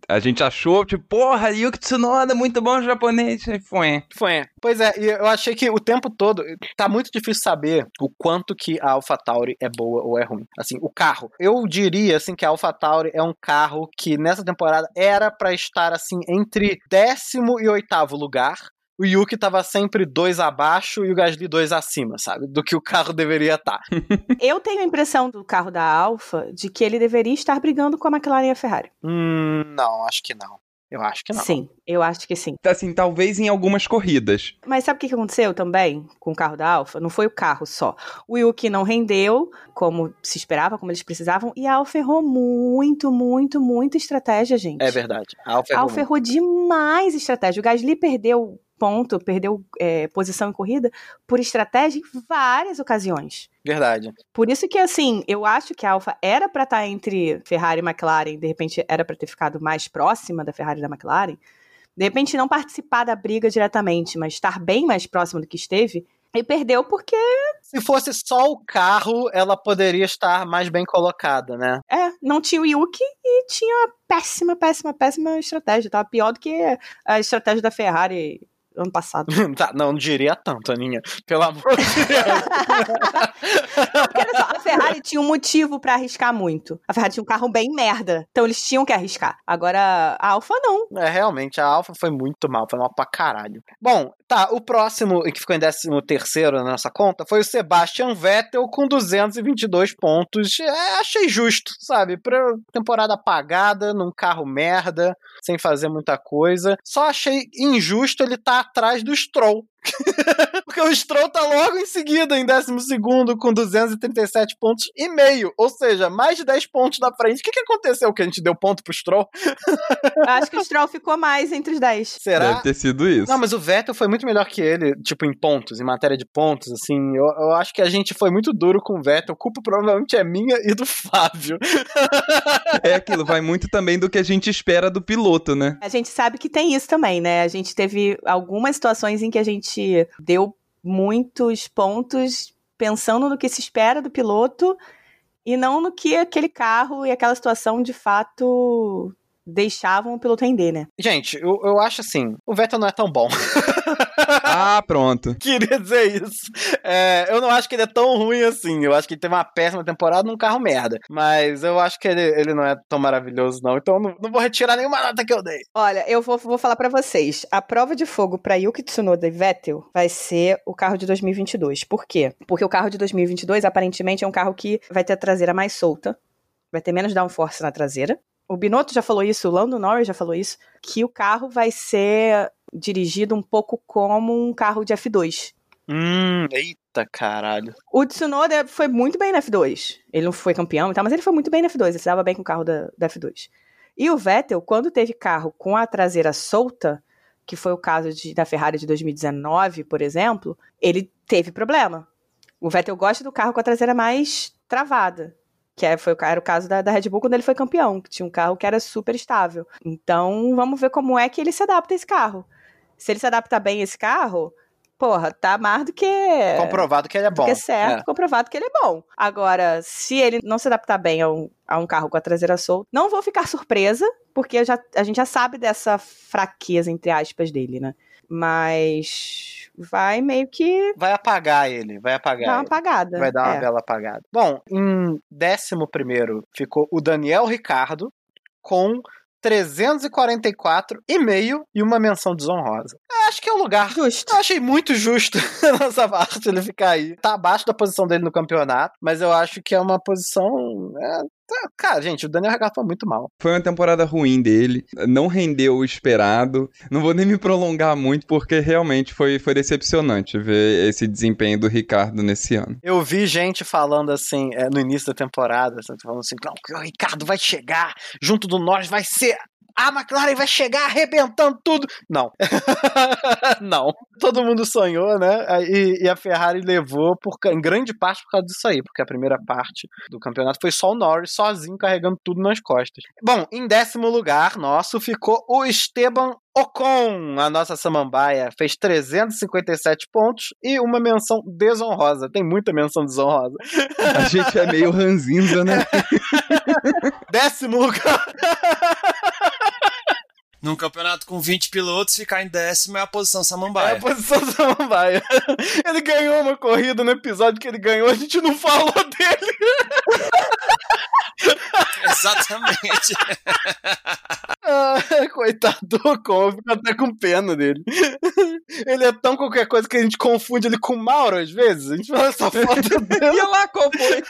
A gente achou, tipo, porra, Yuki Tsunoda, muito bom japonês. Foi. Foi. Pois é, eu achei que o tempo todo tá muito difícil saber o quanto que a AlphaTauri é boa ou é ruim. Assim, o carro. Eu diria, assim, que a AlphaTauri é um carro que nessa temporada era para estar, assim, entre décimo e oitavo lugar o Yuki tava sempre dois abaixo e o Gasly dois acima, sabe? Do que o carro deveria estar. Tá. Eu tenho a impressão do carro da Alfa de que ele deveria estar brigando com a McLaren e a Ferrari. Hum, não, acho que não. Eu acho que não. Sim, eu acho que sim. Assim, talvez em algumas corridas. Mas sabe o que aconteceu também com o carro da Alfa? Não foi o carro só. O Yuki não rendeu como se esperava, como eles precisavam, e a Alfa errou muito, muito, muito estratégia, gente. É verdade. A Alfa errou, a Alfa errou demais estratégia. O Gasly perdeu ponto, perdeu é, posição em corrida por estratégia em várias ocasiões. Verdade. Por isso que, assim, eu acho que a Alfa era para estar tá entre Ferrari e McLaren, de repente era para ter ficado mais próxima da Ferrari e da McLaren. De repente não participar da briga diretamente, mas estar bem mais próximo do que esteve, e perdeu porque. Se fosse só o carro, ela poderia estar mais bem colocada, né? É, não tinha o Yuki e tinha péssima, péssima, péssima estratégia. Tava pior do que a estratégia da Ferrari ano passado. tá, não, não diria tanto, Aninha. Pelo amor de Deus. Porque, olha só, a Ferrari tinha um motivo para arriscar muito. A Ferrari tinha um carro bem merda. Então eles tinham que arriscar. Agora, a Alfa não. É, realmente, a Alfa foi muito mal. Foi mal pra caralho. Bom, tá, o próximo, que ficou em 13 terceiro na nossa conta, foi o Sebastian Vettel com 222 pontos. É, achei justo, sabe? Pra temporada apagada, num carro merda, sem fazer muita coisa. Só achei injusto ele estar tá atrás do Stroll. Porque o Stroll tá logo em seguida, em 12 com 237 pontos e meio. Ou seja, mais de 10 pontos na frente. O que, que aconteceu que a gente deu ponto pro Stroll? Acho que o Stroll ficou mais entre os 10. Será? Deve ter sido isso. Não, mas o Vettel foi muito melhor que ele, tipo, em pontos, em matéria de pontos, assim. Eu, eu acho que a gente foi muito duro com o Vettel. A culpa provavelmente é minha e do Fábio. é aquilo, vai muito também do que a gente espera do piloto, né? A gente sabe que tem isso também, né? A gente teve algumas situações em que a gente deu muitos pontos pensando no que se espera do piloto e não no que aquele carro e aquela situação de fato deixavam o piloto render, né? Gente, eu, eu acho assim, o Vettel não é tão bom. ah, pronto. Queria dizer isso. É, eu não acho que ele é tão ruim assim. Eu acho que ele teve uma péssima temporada num carro merda. Mas eu acho que ele, ele não é tão maravilhoso, não. Então não, não vou retirar nenhuma nota que eu dei. Olha, eu vou, vou falar para vocês. A prova de fogo para Yuki Tsunoda e Vettel vai ser o carro de 2022. Por quê? Porque o carro de 2022 aparentemente é um carro que vai ter a traseira mais solta. Vai ter menos downforce na traseira o Binotto já falou isso, o Lando Norris já falou isso, que o carro vai ser dirigido um pouco como um carro de F2. Hum, eita caralho. O Tsunoda foi muito bem na F2. Ele não foi campeão e tal, mas ele foi muito bem na F2. Ele se dava bem com o carro da, da F2. E o Vettel, quando teve carro com a traseira solta, que foi o caso de, da Ferrari de 2019, por exemplo, ele teve problema. O Vettel gosta do carro com a traseira mais travada que é, foi, era o caso da, da, Red Bull quando ele foi campeão, que tinha um carro que era super estável. Então, vamos ver como é que ele se adapta a esse carro. Se ele se adapta bem a esse carro, porra, tá mais do que. Comprovado que ele é bom. Do que certo, É. comprovado que ele é bom. Agora, se ele não se adaptar bem a um, a um carro com a traseira solta, não vou ficar surpresa, porque já, a gente já sabe dessa fraqueza, entre aspas, dele, né? Mas vai meio que Vai apagar ele, vai apagar. dar uma ele. apagada. Vai dar uma É. bela apagada. Bom, em décimo primeiro ficou o Daniel Ricardo com 344 e meio e uma menção desonrosa. Eu acho que é o lugar. Justo. Eu achei muito justo a nossa parte ele ficar aí. Tá abaixo da posição dele no campeonato, mas eu acho que é uma posição. é, Cara, gente, o Daniel Ricardo foi muito mal. Foi uma temporada ruim dele, não rendeu o esperado. Não vou nem me prolongar muito, porque realmente foi, foi decepcionante ver esse desempenho do Ricardo nesse ano. Eu vi gente falando assim, é, no início da temporada, falando assim, não, o Ricardo vai chegar junto do Norris, vai ser. A McLaren vai chegar arrebentando tudo. Não. não. Todo mundo sonhou, né? E, e a Ferrari levou por, em grande parte por causa disso aí, porque a primeira parte do campeonato foi só o Norris sozinho carregando tudo nas costas. Bom, em décimo lugar nosso ficou o Esteban Ocon, a nossa samambaia, fez 357 pontos e uma menção desonrosa. Tem muita menção desonrosa. A gente é meio ranzinza, né? Décimo lugar. Num campeonato com 20 pilotos, ficar em décimo é a posição É samambaia. a posição samambaia. Ele ganhou uma corrida no episódio que ele ganhou, a gente não falou dele. Exatamente. Ah, coitado do Ocon, eu fico até com pena dele. Ele é tão qualquer coisa que a gente confunde ele com o Mauro às vezes. A gente fala essa foto dele. E lá foi?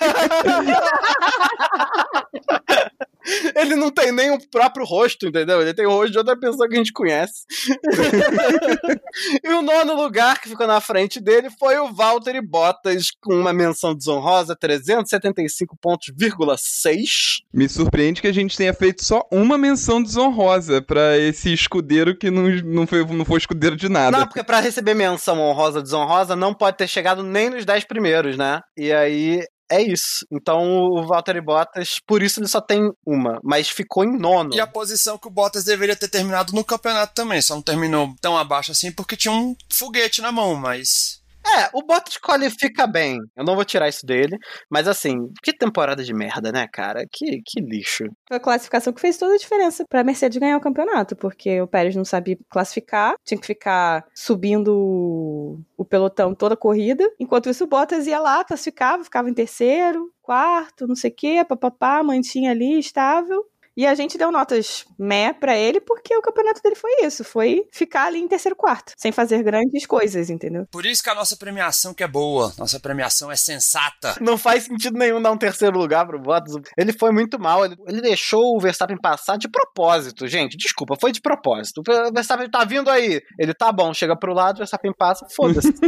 Ele não tem nem o próprio rosto, entendeu? Ele tem o rosto de outra pessoa que a gente conhece. e o nono lugar que ficou na frente dele foi o Valtteri Bottas, com uma menção desonrosa, 375 pontos, vírgula 6. Me surpreende que a gente tenha feito só uma menção desonrosa pra esse escudeiro que não, não, foi, não foi escudeiro de nada. Não, porque pra receber menção honrosa, desonrosa, não pode ter chegado nem nos 10 primeiros, né? E aí é isso. Então o Valtteri Bottas, por isso ele só tem uma, mas ficou em nono. E a posição que o Bottas deveria ter terminado no campeonato também. Só não terminou tão abaixo assim porque tinha um foguete na mão, mas. É, o Bottas qualifica bem. Eu não vou tirar isso dele. Mas assim, que temporada de merda, né, cara? Que, que lixo. Foi a classificação que fez toda a diferença pra Mercedes ganhar o campeonato, porque o Pérez não sabia classificar, tinha que ficar subindo o- pelotão toda a corrida. Enquanto isso, o Bottas ia lá, classificava, ficava em terceiro, quarto, não sei o quê, papapá, mantinha ali, estável. E a gente deu notas meh pra ele, porque o campeonato dele foi isso, foi ficar ali em terceiro quarto, sem fazer grandes coisas, entendeu? Por isso que a nossa premiação que é boa. Nossa premiação é sensata. Não faz sentido nenhum dar um terceiro lugar pro Bottas. Ele foi muito mal. Ele, ele deixou o Verstappen passar de propósito, gente. Desculpa, foi de propósito. O Verstappen tá vindo aí. Ele tá bom, chega pro lado, o Verstappen passa, foda-se.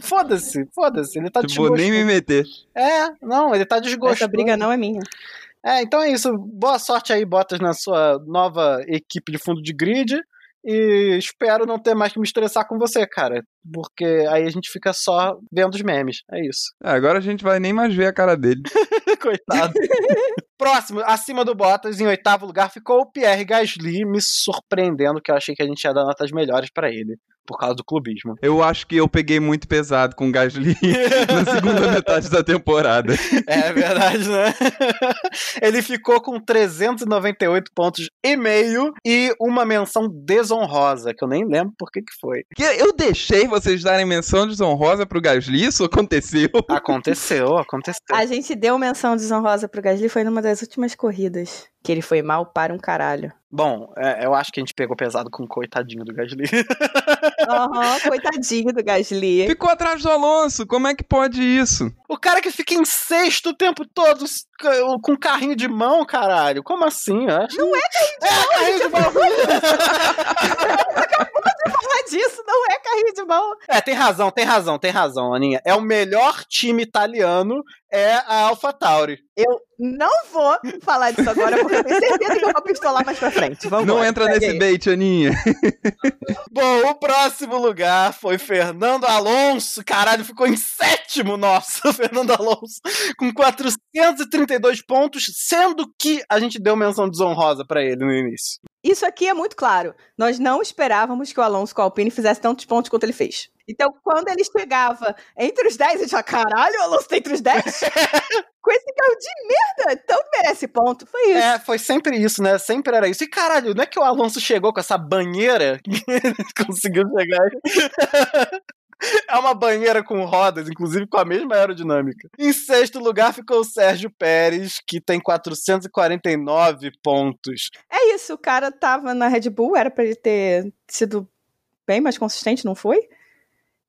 Foda-se, foda-se. Ele tá Tipo, vou nem me meter. É, não, ele tá desgostoso. Essa briga não é minha. É, então é isso. Boa sorte aí, Bottas, na sua nova equipe de fundo de grid. E espero não ter mais que me estressar com você, cara. Porque aí a gente fica só vendo os memes. É isso. Ah, agora a gente vai nem mais ver a cara dele. Coitado. Próximo, acima do Bottas, em oitavo lugar, ficou o Pierre Gasly, me surpreendendo, que eu achei que a gente ia dar notas melhores pra ele, por causa do clubismo. Eu acho que eu peguei muito pesado com o Gasly na segunda metade da temporada. É verdade, né? Ele ficou com 398 pontos e meio e uma menção desonrosa, que eu nem lembro por que que foi. Que Eu deixei vocês darem menção desonrosa pro Gasly, isso aconteceu. Aconteceu, aconteceu. A gente deu menção desonrosa pro Gasly, foi numa das últimas corridas. Que ele foi mal para um caralho. Bom, é, eu acho que a gente pegou pesado com o coitadinho do Gasly. Aham, coitadinho do Gasly. Ficou atrás do Alonso, como é que pode isso? O cara que fica em sexto o tempo todo com carrinho de mão, caralho. Como assim? Eu acho- Não é É, carrinho de mão. Falar disso não é carrinho de mão. É, tem razão, tem razão, tem razão, Aninha. É o melhor time italiano, é a AlphaTauri. Eu não vou falar disso agora, porque eu tenho certeza que eu vou pistolar mais pra frente. Vamos Não lá, entra nesse aí. bait, Aninha. Bom, o próximo lugar foi Fernando Alonso. Caralho, ficou em sétimo, nossa, Fernando Alonso, com 432 pontos, sendo que a gente deu menção desonrosa pra ele no início. Isso aqui é muito claro. Nós não esperávamos que o Alonso com a Alpine fizesse tantos pontos quanto ele fez. Então, quando ele chegava entre os 10, a gente já, caralho, o Alonso tá entre os 10? com esse carro de merda, então merece ponto. Foi isso. É, foi sempre isso, né? Sempre era isso. E caralho, não é que o Alonso chegou com essa banheira que ele conseguiu chegar. É uma banheira com rodas, inclusive com a mesma aerodinâmica. Em sexto lugar ficou o Sérgio Pérez, que tem 449 pontos. É isso, o cara tava na Red Bull, era pra ele ter sido bem mais consistente, não foi?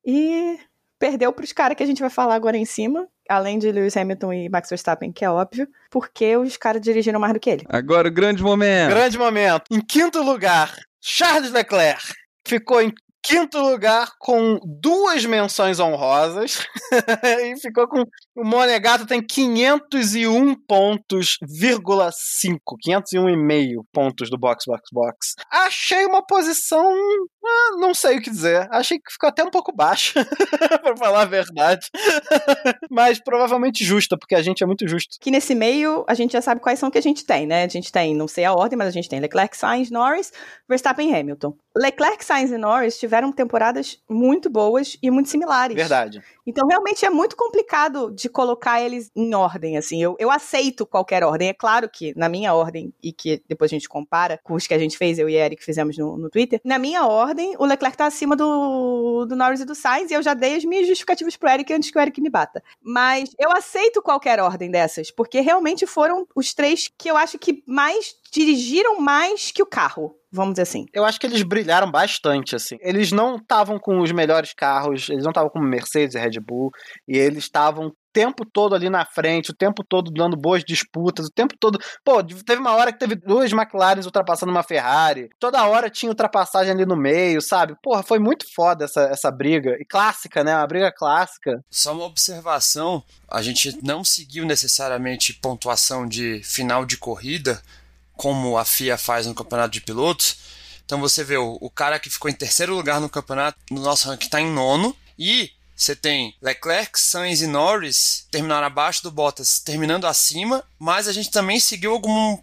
E perdeu para os caras que a gente vai falar agora em cima, além de Lewis Hamilton e Max Verstappen, que é óbvio, porque os caras dirigiram mais do que ele. Agora o grande momento. Grande momento. Em quinto lugar, Charles Leclerc. Ficou em quinto lugar com duas menções honrosas e ficou com o Monegato tem 501 pontos, 501 501,5 pontos do box box box. Achei uma posição, ah, não sei o que dizer. Achei que ficou até um pouco baixa, para falar a verdade. Mas provavelmente justa, porque a gente é muito justo. Que nesse meio a gente já sabe quais são que a gente tem, né? A gente tem, não sei a ordem, mas a gente tem Leclerc, Sainz, Norris, Verstappen e Hamilton. Leclerc, Sainz e Norris tiveram temporadas muito boas e muito similares. Verdade. Então realmente é muito complicado de colocar eles em ordem, assim. Eu, eu aceito qualquer ordem. É claro que na minha ordem, e que depois a gente compara com os que a gente fez, eu e Eric fizemos no, no Twitter, na minha ordem, o Leclerc tá acima do, do Norris e do Sainz, e eu já dei as minhas justificativas pro Eric antes que o Eric me bata. Mas eu aceito qualquer ordem dessas, porque realmente foram os três que eu acho que mais dirigiram mais que o carro vamos dizer assim. Eu acho que eles brilharam bastante, assim. Eles não estavam com os melhores carros, eles não estavam com Mercedes e Red Bull, e eles estavam o tempo todo ali na frente, o tempo todo dando boas disputas, o tempo todo. Pô, teve uma hora que teve duas McLarens ultrapassando uma Ferrari. Toda hora tinha ultrapassagem ali no meio, sabe? Porra, foi muito foda essa, essa briga. E clássica, né? Uma briga clássica. Só uma observação: a gente não seguiu necessariamente pontuação de final de corrida como a FIA faz no campeonato de pilotos. Então você vê o, o cara que ficou em terceiro lugar no campeonato, no nosso ranking está em nono. E você tem Leclerc, Sainz e Norris terminaram abaixo do Bottas, terminando acima, mas a gente também seguiu alguma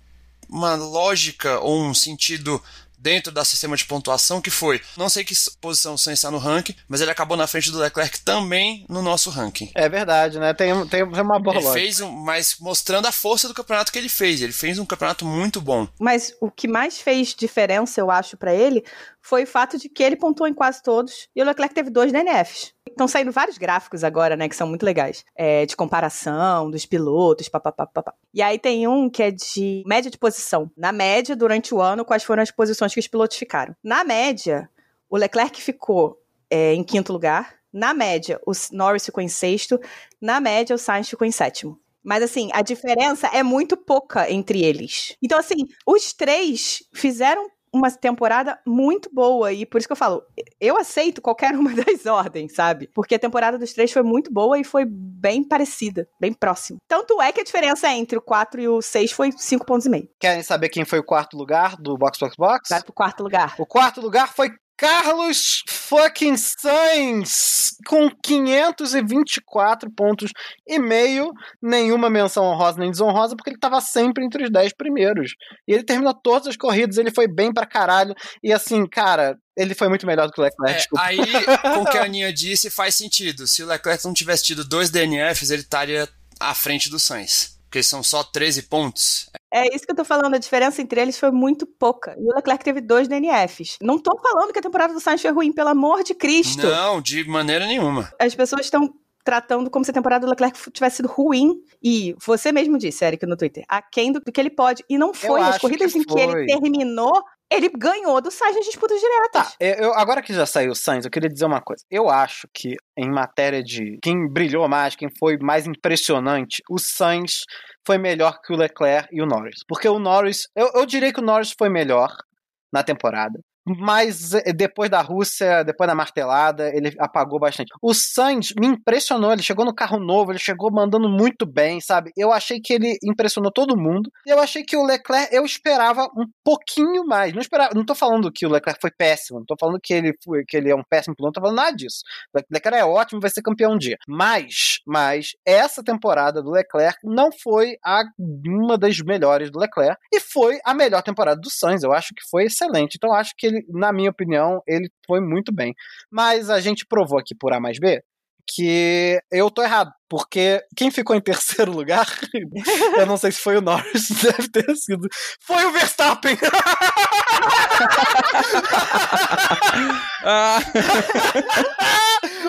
uma lógica ou um sentido dentro do sistema de pontuação que foi, não sei que posição o Sainz está no ranking, mas ele acabou na frente do Leclerc também no nosso ranking. É verdade, né? Tem, tem uma boa Ele lógica. fez um, mas mostrando a força do campeonato que ele fez. Ele fez um campeonato muito bom. Mas o que mais fez diferença, eu acho, para ele, foi o fato de que ele pontuou em quase todos e o Leclerc teve dois DNFs. Estão saindo vários gráficos agora, né, que são muito legais, é, de comparação dos pilotos, papapá. E aí tem um que é de média de posição. Na média, durante o ano, quais foram as posições que os pilotos ficaram. Na média, o Leclerc ficou é, em quinto lugar. Na média, o Norris ficou em sexto. Na média, o Sainz ficou em sétimo. Mas assim, a diferença é muito pouca entre eles. Então, assim, os três fizeram uma temporada muito boa. E por isso que eu falo, eu aceito qualquer uma das ordens, sabe? Porque a temporada dos três foi muito boa e foi bem parecida, bem próximo. Tanto é que a diferença entre o 4 e o 6 foi 5 pontos e meio. Querem saber quem foi o quarto lugar do Box Box Box? Vai pro quarto lugar. O quarto lugar foi Carlos fucking Sainz com 524 pontos e meio, nenhuma menção honrosa nem desonrosa, porque ele estava sempre entre os 10 primeiros. E ele terminou todas as corridas, ele foi bem pra caralho. E assim, cara, ele foi muito melhor do que o Leclerc. É, aí, com o que a Aninha disse, faz sentido. Se o Leclerc não tivesse tido dois DNFs, ele estaria à frente do Sainz. Porque são só 13 pontos. É isso que eu tô falando, a diferença entre eles foi muito pouca. E o Leclerc teve dois DNFs. Não tô falando que a temporada do Sainz foi ruim, pelo amor de Cristo. Não, de maneira nenhuma. As pessoas estão tratando como se a temporada do Leclerc tivesse sido ruim. E você mesmo disse, Eric, no Twitter, aquém do, do que ele pode. E não foi. As corridas que em que ele terminou, ele ganhou do Sainz nas disputas diretas. Tá, eu, agora que já saiu o Sainz, eu queria dizer uma coisa. Eu acho que, em matéria de quem brilhou mais, quem foi mais impressionante, o Sainz foi melhor que o Leclerc e o Norris. Porque o Norris, eu, eu diria que o Norris foi melhor na temporada. Mas eh, depois da Rússia, depois da martelada, ele apagou bastante. O Sainz me impressionou, ele chegou no carro novo, ele chegou mandando muito bem, sabe? Eu achei que ele impressionou todo mundo. Eu achei que o Leclerc, eu esperava um pouquinho mais. Não esperava, não tô falando que o Leclerc foi péssimo, não tô falando que ele foi, que ele é um péssimo piloto, não tô falando nada disso. O Leclerc é ótimo, vai ser campeão um dia. Mas, mas essa temporada do Leclerc não foi a, uma das melhores do Leclerc e foi a melhor temporada do Sainz. Eu acho que foi excelente. Então acho que ele, na minha opinião, ele foi muito bem. Mas a gente provou aqui por A mais B que eu tô errado, porque quem ficou em terceiro lugar, eu não sei se foi o Norris, deve ter sido, foi o Verstappen.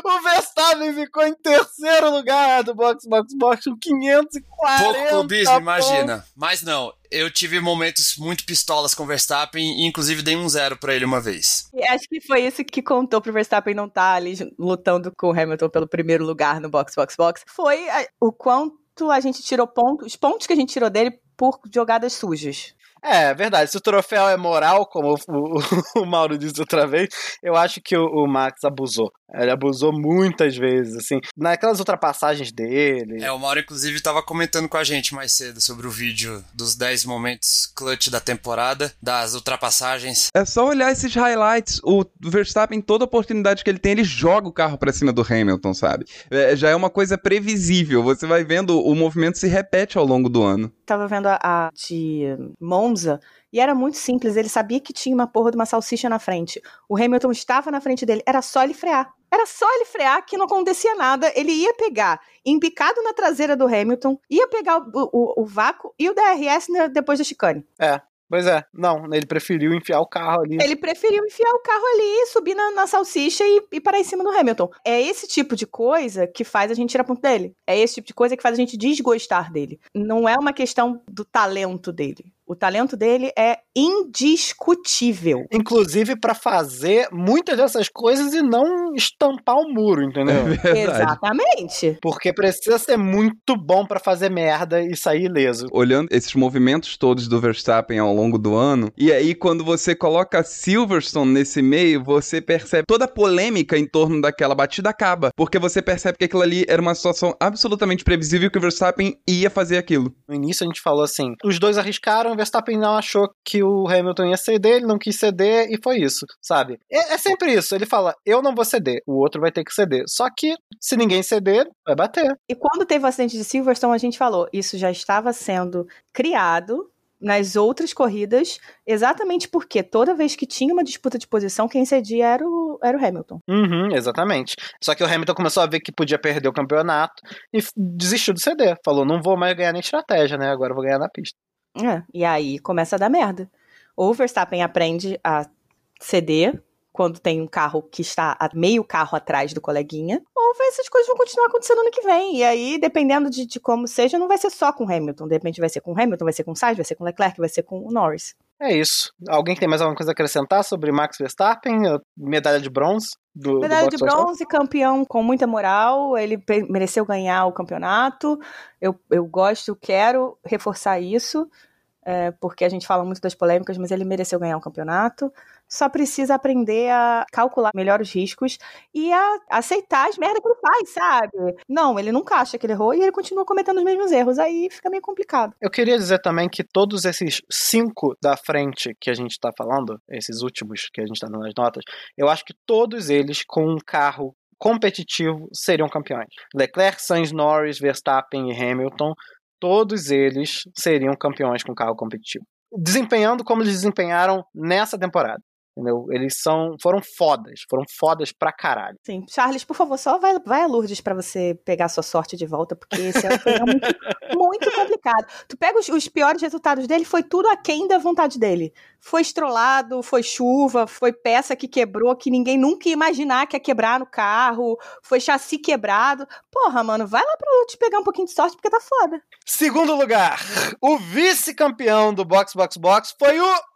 o Verstappen ficou em terceiro lugar do Box Box Box com 540 Pouco clubismo, imagina. Mas não, eu tive momentos muito pistolas com o Verstappen e inclusive dei um zero para ele uma vez. E acho que foi isso que contou pro Verstappen não estar tá ali lutando com o Hamilton pelo primeiro lugar no Box Box Box. Foi a, o quanto a gente tirou pontos, os pontos que a gente tirou dele por jogadas sujas. É, verdade. Se o troféu é moral, como o, o, o Mauro disse outra vez, eu acho que o, o, Max abusou. Ele abusou muitas vezes, assim, naquelas ultrapassagens dele. É, o Mauro, inclusive, estava comentando com a gente mais cedo sobre o vídeo dos 10 momentos clutch da temporada, das ultrapassagens. É só olhar esses highlights. O Verstappen, toda oportunidade que ele tem, ele joga o carro para cima do Hamilton, sabe? É, já é uma coisa previsível. Você vai vendo, o movimento se repete ao longo do ano. Tava vendo a, a de Monza e era muito simples, ele sabia que tinha uma porra de uma salsicha na frente. O Hamilton estava na frente dele, era só ele frear. Era só ele frear que não acontecia nada. Ele ia pegar, embicado na traseira do Hamilton, ia pegar o, o, o vácuo e o DRS depois da chicane. É. Pois é, não, ele preferiu enfiar o carro ali. Ele preferiu enfiar o carro ali, subir na, na salsicha e, e parar em cima do Hamilton. É esse tipo de coisa que faz a gente tirar ponto dele. É esse tipo de coisa que faz a gente desgostar dele. Não é uma questão do talento dele. O talento dele é indiscutível. Inclusive para fazer muitas dessas coisas e não estampar o um muro, entendeu? É Exatamente. Porque precisa ser muito bom para fazer merda e sair ileso. Olhando esses movimentos todos do Verstappen ao longo do ano, e aí quando você coloca Silverstone nesse meio, você percebe toda a polêmica em torno daquela batida acaba, porque você percebe que aquilo ali era uma situação absolutamente previsível que o Verstappen ia fazer aquilo. No início a gente falou assim, os dois arriscaram, Verstappen não achou que o Hamilton ia ceder, ele não quis ceder e foi isso, sabe? É, é, sempre isso. Ele fala, eu não vou ceder, o outro vai ter que ceder. Só que se ninguém ceder, vai bater. E quando teve o acidente de Silverstone, a gente falou, isso já estava sendo criado nas outras corridas, exatamente porque toda vez que tinha uma disputa de posição, quem cedia era o, era o Hamilton. Uhum, exatamente. Só que o Hamilton começou a ver que podia perder o campeonato e desistiu de ceder. Falou, não vou mais ganhar nem estratégia, né? Agora eu vou ganhar na pista. É, e aí começa a dar merda. Ou o Verstappen aprende a ceder quando tem um carro que está a meio carro atrás do coleguinha, ou essas coisas vão continuar acontecendo ano que vem. E aí, dependendo de, de como seja, não vai ser só com Hamilton. De repente vai ser com Hamilton, vai ser com Sainz, vai ser com Leclerc, vai ser com Norris. É isso. Alguém tem mais alguma coisa a acrescentar sobre Max Verstappen? Medalha de bronze? Do, Medalha do de bronze, campeão com muita moral. Ele mereceu ganhar o campeonato. Eu, eu gosto, quero reforçar isso é, porque a gente fala muito das polêmicas, mas ele mereceu ganhar um campeonato. Só precisa aprender a calcular melhor os riscos e a aceitar as merdas que ele faz, sabe? Não, ele nunca acha que ele errou e ele continua cometendo os mesmos erros. Aí fica meio complicado. Eu queria dizer também que todos esses cinco da frente que a gente tá falando, esses últimos que a gente tá dando as notas, eu acho que todos eles com um carro competitivo seriam campeões. Leclerc, Sainz, Norris, Verstappen e Hamilton todos eles seriam campeões com carro competitivo. Desempenhando como eles desempenharam nessa temporada. Entendeu? Eles são, foram fodas, foram fodas pra caralho. Sim. Charles, por favor, só vai, vai a Lourdes para você pegar sua sorte de volta, porque esse ano foi muito, muito complicado. Tu pega os, os, piores resultados dele, foi tudo aquém da vontade dele. Foi estrolado, foi chuva, foi peça que quebrou, que ninguém nunca ia imaginar que ia quebrar no carro, foi chassi quebrado. Porra, mano, vai lá pra Lourdes pegar um pouquinho de sorte, porque tá foda. Segundo lugar, o vice-campeão do Box Box Box foi o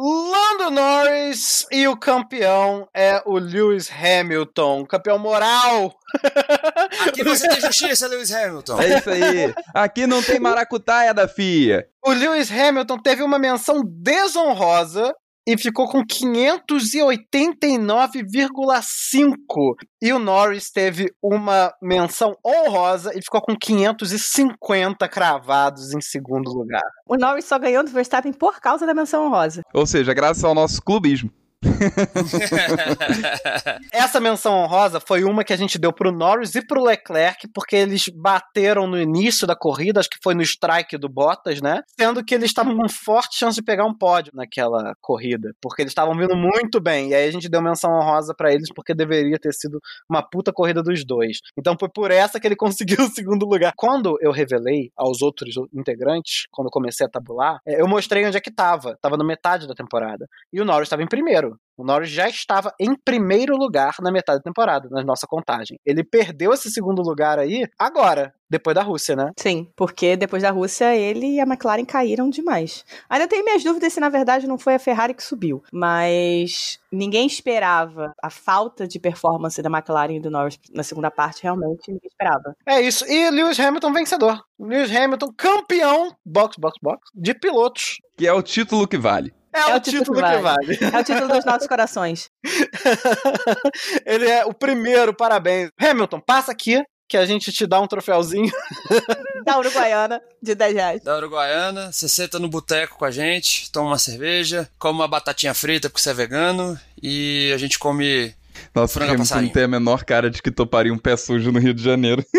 Lando Norris e o campeão é o Lewis Hamilton, campeão moral. Aqui você tem justiça, Lewis Hamilton. É isso aí. Aqui não tem maracutaia da FIA. O Lewis Hamilton teve uma menção desonrosa e ficou com 589,5. E o Norris teve uma menção honrosa e ficou com 550 cravados em segundo lugar. O Norris só ganhou do Verstappen por causa da menção honrosa. Ou seja, graças ao nosso clubismo. Essa menção honrosa foi uma que a gente deu pro Norris e pro Leclerc, porque eles bateram no início da corrida, acho que foi no strike do Bottas, né? Sendo que eles estavam com forte chance de pegar um pódio naquela corrida, porque eles estavam vindo muito bem. E aí a gente deu menção honrosa para eles, porque deveria ter sido uma puta corrida dos dois. Então foi por essa que ele conseguiu o segundo lugar. Quando eu revelei aos outros integrantes, quando comecei a tabular, é, eu mostrei onde é que tava. Tava na metade da temporada. E o Norris estava em primeiro. O Norris já estava em primeiro lugar na metade da temporada, na nossa contagem. Ele perdeu esse segundo lugar aí agora, depois da Rússia, né? Sim, porque depois da Rússia ele e a McLaren caíram demais. Ainda tenho minhas dúvidas se na verdade não foi a Ferrari que subiu, mas ninguém esperava a falta de performance da McLaren e do Norris na segunda parte, realmente ninguém esperava. É isso. E Lewis Hamilton vencedor. Lewis Hamilton campeão box box box de pilotos. Que é o título que vale. É, é o, título, título que, vale. que, vale. É o título dos nossos corações. Ele é o primeiro, parabéns. Hamilton, passa aqui que a gente te dá um troféuzinho. da Uruguaiana, de 10 reais. Da Uruguaiana, você senta no boteco com a gente, toma uma cerveja, come uma batatinha frita porque você é vegano e a gente come nossa, Frango Hamilton não tem a menor cara de que toparia um pé sujo no Rio de Janeiro.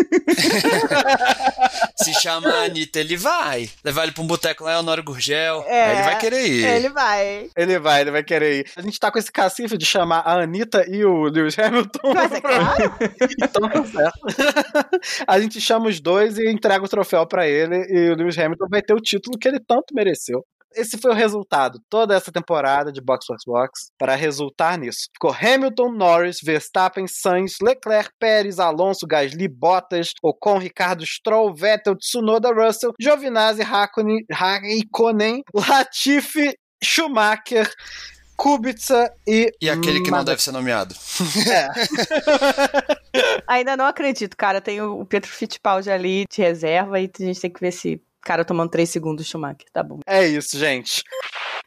Se chama Anitta, ele vai. Levar ele pra um boteco lá, é Honório Gurgel. É, ele vai querer ir. Ele vai. Ele vai, ele vai querer ir. A gente tá com esse cacife de chamar a Anitta e o Lewis Hamilton. Mas é claro. então tá certo. a gente chama os dois e entrega o troféu pra ele. E o Lewis Hamilton vai ter o título que ele tanto mereceu. Esse foi o resultado, toda essa temporada de Box Box Box, para resultar nisso. Ficou Hamilton, Norris, Verstappen, Sainz, Leclerc, Pérez, Alonso, Gasly, Bottas, Ocon, Ricardo, Stroll, Vettel, Tsunoda, Russell, Giovinazzi, Raikkonen, Raikkonen Latifi, Schumacher, Kubica e. E aquele que não deve ser nomeado. É. Ainda não acredito, cara. Tem o Pedro Fittipaldi ali de reserva e a gente tem que ver se cara tomando 3 segundos do Schumacher. Tá bom. É isso, gente.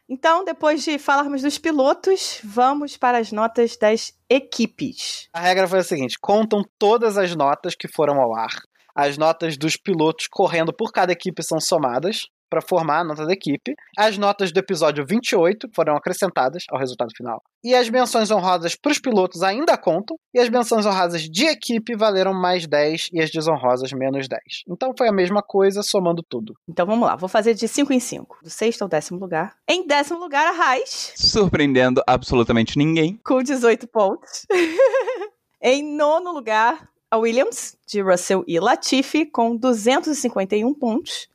Então, depois de falarmos dos pilotos, vamos para as notas das equipes. A regra foi a seguinte: contam todas as notas que foram ao ar. As notas dos pilotos correndo por cada equipe são somadas para formar a nota da equipe. As notas do episódio 28 foram acrescentadas ao resultado final. E as menções honrosas para os pilotos ainda contam. E as menções honrosas de equipe valeram mais 10 e as desonrosas menos 10. Então foi a mesma coisa, somando tudo. Então vamos lá, vou fazer de 5 em 5. Do sexto ao décimo lugar. Em décimo lugar, a Raiz. Surpreendendo absolutamente ninguém. Com 18 pontos. em nono lugar, a Williams, de Russell e Latifi, com 251 pontos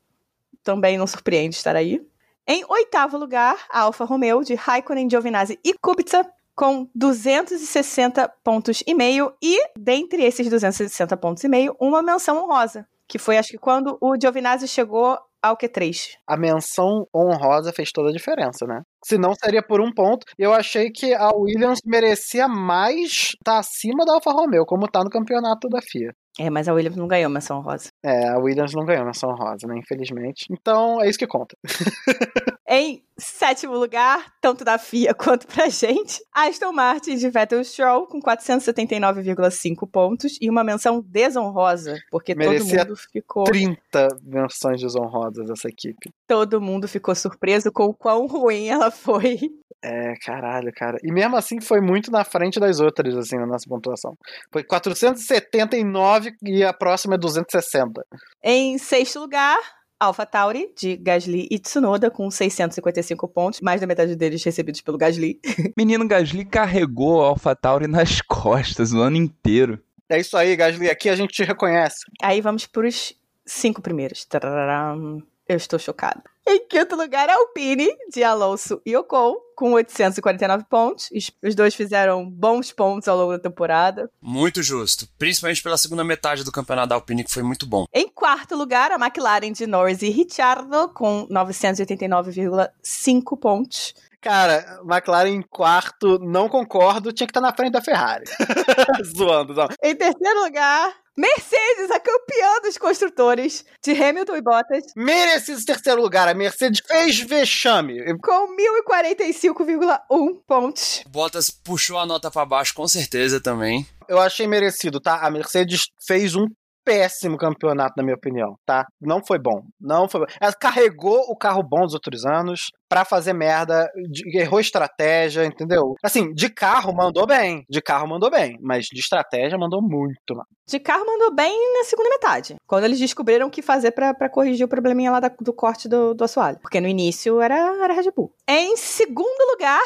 também não surpreende estar aí. Em oitavo lugar, a Alfa Romeo de Raikkonen, Giovinazzi e Kubica com 260 pontos e meio e dentre esses 260 pontos e meio, uma menção honrosa, que foi acho que quando o Giovinazzi chegou ao Q3. A menção honrosa fez toda a diferença, né? Se não seria por um ponto. Eu achei que a Williams merecia mais estar tá acima da Alfa Romeo, como está no campeonato da FIA. É, mas a Williams não ganhou menção rosa. É, a Williams não ganhou menção rosa, né? Infelizmente. Então, é isso que conta. em sétimo lugar, tanto da FIA quanto pra gente, Aston Martin de Vettel Stroll com 479,5 pontos e uma menção desonrosa, porque Merecia todo mundo ficou 30 menções desonrosas essa equipe. Todo mundo ficou surpreso com o quão ruim ela foi. É, caralho, cara. E mesmo assim foi muito na frente das outras, assim, na nossa pontuação. Foi 479 e a próxima é 260. Em sexto lugar, Alpha Tauri, de Gasly e Tsunoda, com 655 pontos, mais da metade deles recebidos pelo Gasly. Menino Gasly carregou a Alpha Tauri nas costas o ano inteiro. É isso aí, Gasly. Aqui a gente te reconhece. Aí vamos para os cinco primeiros. Tararam. Eu estou chocado. Em quinto lugar, Alpine, de Alonso e Ocon, com 849 pontos. Os dois fizeram bons pontos ao longo da temporada. Muito justo. Principalmente pela segunda metade do campeonato da Alpine, que foi muito bom. Em quarto lugar, a McLaren de Norris e Ricciardo, com 989,5 pontos. Cara, McLaren em quarto, não concordo, tinha que estar na frente da Ferrari. Zoando, não. Em terceiro lugar, Mercedes, a campeã dos construtores de Hamilton e Bottas. Merecido terceiro lugar. A Mercedes fez vexame. Com 1045,1 pontos. Bottas puxou a nota para baixo, com certeza também. Eu achei merecido, tá? A Mercedes fez um péssimo campeonato, na minha opinião, tá? Não foi bom. Não foi bom. Ela carregou o carro bom dos outros anos pra fazer merda, errou estratégia, entendeu? Assim, de carro mandou bem. De carro mandou bem, mas de estratégia mandou muito mal. De carro mandou bem na segunda metade. Quando eles descobriram o que fazer para corrigir o probleminha lá da, do corte do, do assoalho. Porque no início era, era Red Bull. Em segundo lugar.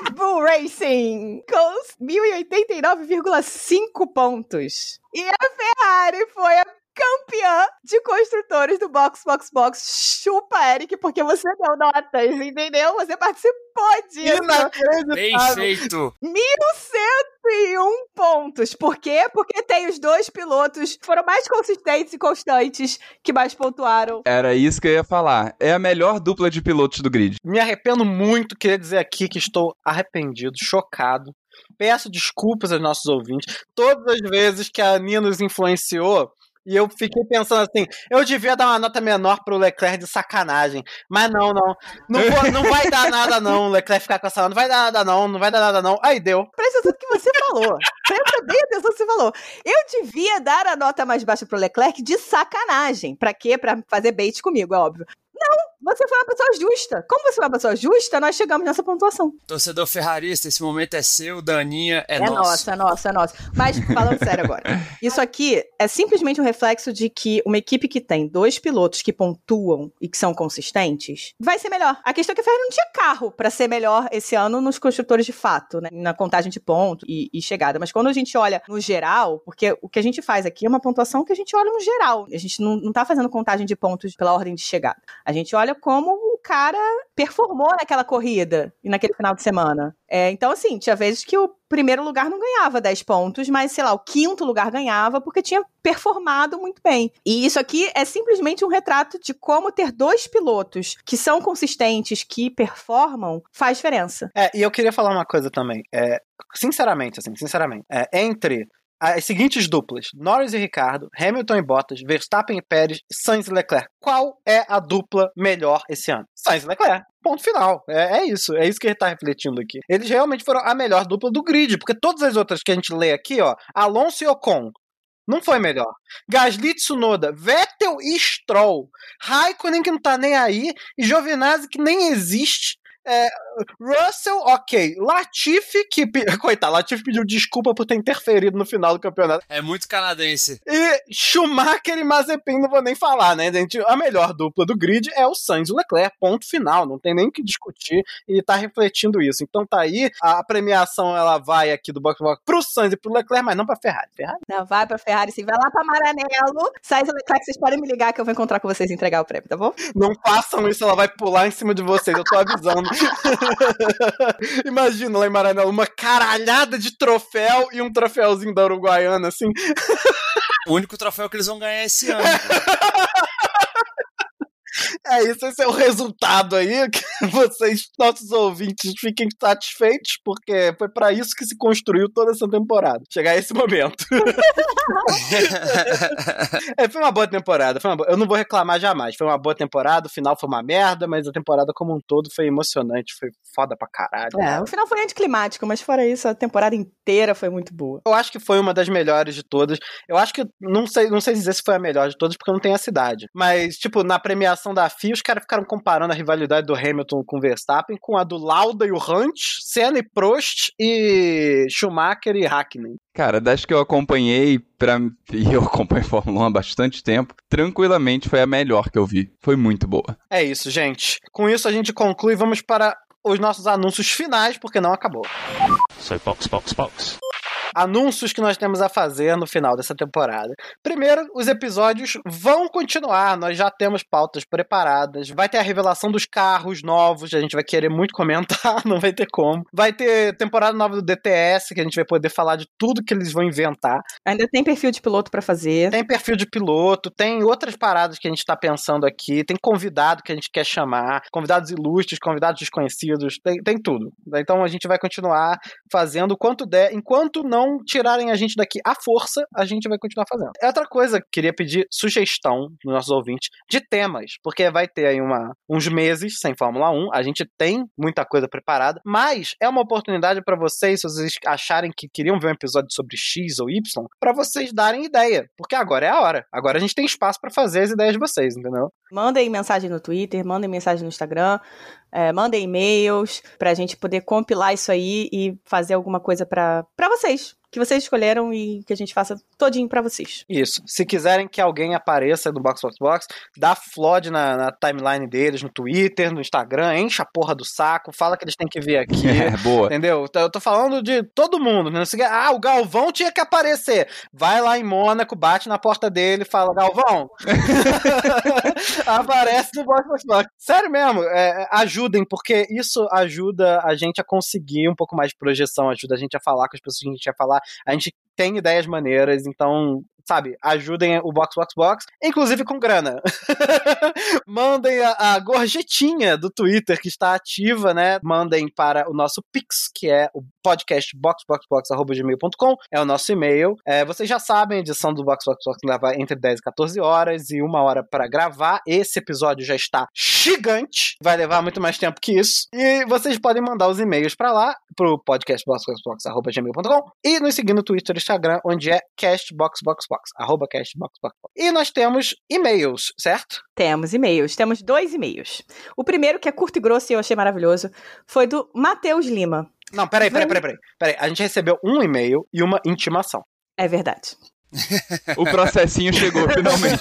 Red Bull Racing com 1089,5 pontos. E a Ferrari foi a campeã de construtores do Box Box Box. Chupa, Eric, porque você deu notas, entendeu? Você participou disso. Bem feito. 1101 pontos. Por quê? Porque tem os dois pilotos que foram mais consistentes e constantes que mais pontuaram. Era isso que eu ia falar. É a melhor dupla de pilotos do grid. Me arrependo muito, queria dizer aqui que estou arrependido, chocado. Peço desculpas aos nossos ouvintes. Todas as vezes que a Aninha nos influenciou, e eu fiquei pensando assim, eu devia dar uma nota menor pro Leclerc de sacanagem. Mas não, não. Não, vou, não vai dar nada, não. O Leclerc ficar com essa. Não vai dar nada, não. Não vai dar nada, não. Aí deu. Presta atenção no que você falou. Presta bem atenção no que você falou. Eu devia dar a nota mais baixa pro Leclerc de sacanagem. Pra quê? Pra fazer bait comigo, é óbvio. Não, você foi uma pessoa justa. Como você foi uma pessoa justa, nós chegamos nessa pontuação. Torcedor ferrarista, esse momento é seu, Daninha, é, É nosso. nosso, é nosso, é nosso. Mas, falando sério agora, isso aqui é simplesmente um reflexo de que uma equipe que tem dois pilotos que pontuam e que são consistentes vai ser melhor. A questão é que a Ferrari não tinha carro pra ser melhor esse ano nos construtores de fato, né? Na contagem de ponto e, e chegada. Mas quando a gente olha no geral, porque o que a gente faz aqui é uma pontuação que a gente olha no geral. A gente não, não tá fazendo contagem de pontos pela ordem de chegada. A gente olha como o cara performou naquela corrida e naquele final de semana. É, então, assim, tinha vezes que o primeiro lugar não ganhava 10 pontos, mas, sei lá, o quinto lugar ganhava porque tinha performado muito bem. E isso aqui é simplesmente um retrato de como ter dois pilotos que são consistentes, que performam, faz diferença. É, e eu queria falar uma coisa também. É, sinceramente, assim, sinceramente. É, entre as seguintes duplas, Norris e Ricardo, Hamilton e Bottas, Verstappen e Pérez, Sainz e Leclerc. Qual é a dupla melhor esse ano? Sainz e Leclerc. Ponto final. É, é isso. É isso que ele tá refletindo aqui. Eles realmente foram a melhor dupla do grid, porque todas as outras que a gente lê aqui, ó, Alonso e Ocon, não foi melhor. Gasly, Tsunoda, Vettel e Stroll, Raikkonen que não tá nem aí, e Giovinazzi que nem existe. É, Russell, ok. Latifi, que. Coitado, Latifi pediu desculpa por ter interferido no final do campeonato. É muito canadense. E Schumacher e Mazepin, não vou nem falar, né, gente? A melhor dupla do grid é o Sainz e o Leclerc, ponto final. Não tem nem o que discutir e tá refletindo isso. Então tá aí, a premiação ela vai aqui do Box Box pro Sainz e pro Leclerc, mas não pra Ferrari. Ferrari. Não, vai pra Ferrari, sim. Vai lá pra Maranello. Sainz e Leclerc, vocês podem me ligar que eu vou encontrar com vocês e entregar o prêmio, tá bom? Não façam isso, ela vai pular em cima de vocês, eu tô avisando. Imagina lá em Maranello uma caralhada de troféu e um troféuzinho da Uruguaiana, assim. O único troféu que eles vão ganhar esse ano. É isso, esse é o resultado aí. Que vocês, nossos ouvintes, fiquem satisfeitos, porque foi para isso que se construiu toda essa temporada. Chegar a esse momento. é, foi uma boa temporada. Foi uma boa... Eu não vou reclamar jamais. Foi uma boa temporada, o final foi uma merda, mas a temporada como um todo foi emocionante, foi foda pra caralho. É, o final foi anticlimático, mas fora isso, a temporada inteira foi muito boa. Eu acho que foi uma das melhores de todas. Eu acho que, não sei, não sei dizer se foi a melhor de todas, porque não tem a cidade. Mas, tipo, na premiação da FIA, os caras ficaram comparando a rivalidade do Hamilton com o Verstappen com a do Lauda e o Hunt, Senna e Prost e Schumacher e Hackney. Cara, das que eu acompanhei, pra... e eu acompanho Fórmula 1 há bastante tempo, tranquilamente foi a melhor que eu vi. Foi muito boa. É isso, gente. Com isso a gente conclui. Vamos para os nossos anúncios finais, porque não acabou. So box, box, box. Anúncios que nós temos a fazer no final dessa temporada. Primeiro, os episódios vão continuar, nós já temos pautas preparadas. Vai ter a revelação dos carros novos, a gente vai querer muito comentar, não vai ter como. Vai ter temporada nova do DTS, que a gente vai poder falar de tudo que eles vão inventar. Ainda tem perfil de piloto para fazer. Tem perfil de piloto, tem outras paradas que a gente tá pensando aqui, tem convidado que a gente quer chamar, convidados ilustres, convidados desconhecidos, tem, tem tudo. Então a gente vai continuar fazendo o quanto der, enquanto não tirarem a gente daqui à força, a gente vai continuar fazendo. É outra coisa, queria pedir sugestão dos nossos ouvintes de temas, porque vai ter aí uma, uns meses sem Fórmula 1, a gente tem muita coisa preparada, mas é uma oportunidade para vocês, se vocês acharem que queriam ver um episódio sobre X ou Y, para vocês darem ideia, porque agora é a hora. Agora a gente tem espaço para fazer as ideias de vocês, entendeu? Mandem mensagem no Twitter, mandem mensagem no Instagram, é, mandem e-mails pra gente poder compilar isso aí e fazer alguma coisa para vocês que vocês escolheram e que a gente faça todinho para vocês. Isso. Se quiserem que alguém apareça no Box Box Box, dá flood na, na, timeline deles, no Twitter, no Instagram, enche a porra do saco, fala que eles têm que vir aqui. É, boa. Entendeu? Eu tô falando de todo mundo. Né? Ah, o Galvão tinha que aparecer. Vai lá em Mônaco, bate na porta dele e fala, Galvão, aparece no Box Box Box. Sério mesmo, é, ajudem, porque isso ajuda a gente a conseguir um pouco mais de projeção, ajuda a gente a falar com as pessoas que a gente quer falar a gente tem ideias maneiras, então sabe, ajudem o Box Box Box, inclusive com grana. Mandem a, a, gorjetinha do Twitter que está ativa, né? Mandem para o nosso Pix, que é o podcast boxboxbox.gmail.com, é o nosso e-mail. É, vocês já sabem, a edição do Box Box Box leva entre 10 e 14 horas e uma hora para gravar. Esse episódio já está gigante, vai levar muito mais tempo que isso. E vocês podem mandar os e-mails para lá, pro podcast boxboxbox.gmail.com e nos seguir no Twitter e Instagram, onde é castboxboxbox arroba castboxbox. E nós temos e-mails, certo? Temos e-mails. Temos dois e-mails. O primeiro, que é curto e grosso e eu achei maravilhoso, foi do Matheus Lima. Não, peraí, peraí, peraí, peraí, peraí. A gente recebeu um e-mail e uma intimação. É verdade. O processinho chegou finalmente.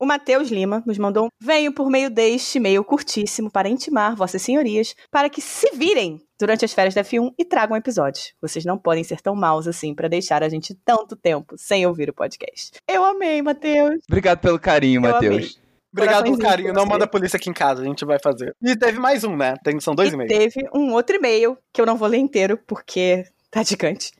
o Matheus Lima nos mandou um venho por meio deste e-mail curtíssimo para intimar vossas senhorias para que se virem durante as férias da F1 e tragam episódios. Vocês não podem ser tão maus assim para deixar a gente tanto tempo sem ouvir o podcast. Eu amei, Matheus. Obrigado pelo carinho, Matheus. Obrigado pelo carinho. Não manda a polícia aqui em casa, a gente vai fazer. E teve mais um, né? Tem, são dois e-mails. Teve um outro e-mail que eu não vou ler inteiro porque tá gigante.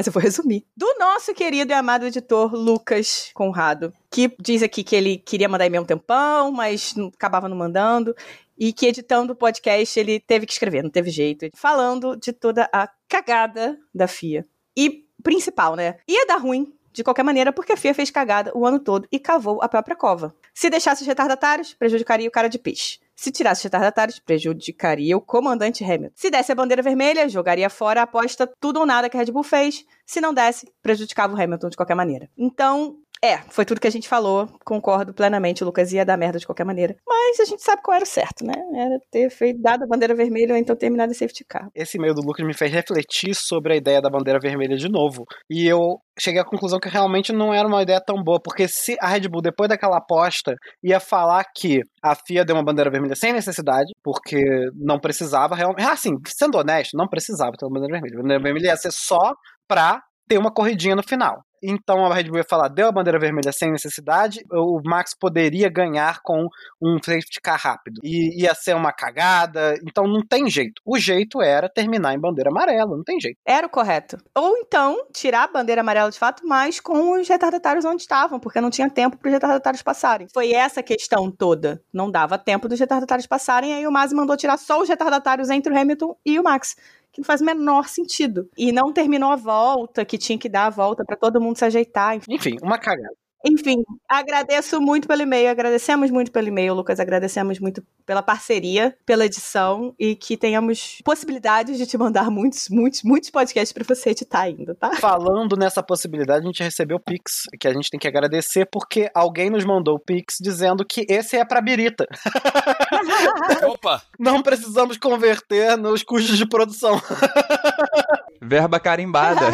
Mas eu vou resumir. Do nosso querido e amado editor Lucas Conrado, que diz aqui que ele queria mandar e-mail um tempão, mas acabava não mandando e que editando o podcast ele teve que escrever, não teve jeito, falando de toda a cagada da FIA. E principal, né? Ia dar ruim de qualquer maneira, porque a FIA fez cagada o ano todo e cavou a própria cova. Se deixasse os retardatários, prejudicaria o cara de peixe. Se tirasse os retardatários, prejudicaria o comandante Hamilton. Se desse a bandeira vermelha, jogaria fora a aposta tudo ou nada que a Red Bull fez. Se não desse, prejudicava o Hamilton de qualquer maneira. Então, é, foi tudo que a gente falou, concordo plenamente, o Lucas ia dar merda de qualquer maneira. Mas a gente sabe qual era o certo, né? Era ter feito, dado a bandeira vermelha ou então terminado em safety car. Esse e-mail do Lucas me fez refletir sobre a ideia da bandeira vermelha de novo. E eu cheguei à conclusão que realmente não era uma ideia tão boa, porque se a Red Bull, depois daquela aposta, ia falar que a FIA deu uma bandeira vermelha sem necessidade, porque não precisava realmente. Ah, assim, sendo honesto, não precisava ter uma bandeira vermelha. A bandeira vermelha ia ser só pra ter uma corridinha no final. Então a Red Bull ia falar, deu a bandeira vermelha sem necessidade, o Max poderia ganhar com um safety car rápido. E ia ser uma cagada, então não tem jeito. O jeito era terminar em bandeira amarela, não tem jeito. Era o correto. Ou então tirar a bandeira amarela de fato, mas com os retardatários onde estavam, porque não tinha tempo para os retardatários passarem. Foi essa questão toda. Não dava tempo dos retardatários passarem, aí o Masi mandou tirar só os retardatários entre o Hamilton e o Max que não faz o menor sentido. E não terminou a volta, que tinha que dar a volta para todo mundo se ajeitar. Enfim, uma cagada. Enfim, agradeço muito pelo e-mail, agradecemos muito pelo e-mail, Lucas, agradecemos muito pela parceria, pela edição e que tenhamos possibilidades de te mandar muitos, muitos, muitos podcasts para você editar ainda, tá? Falando nessa possibilidade, a gente recebeu o Pix, que a gente tem que agradecer porque alguém nos mandou o Pix dizendo que esse é para Birita. Opa! Não precisamos converter nos custos de produção. Verba carimbada.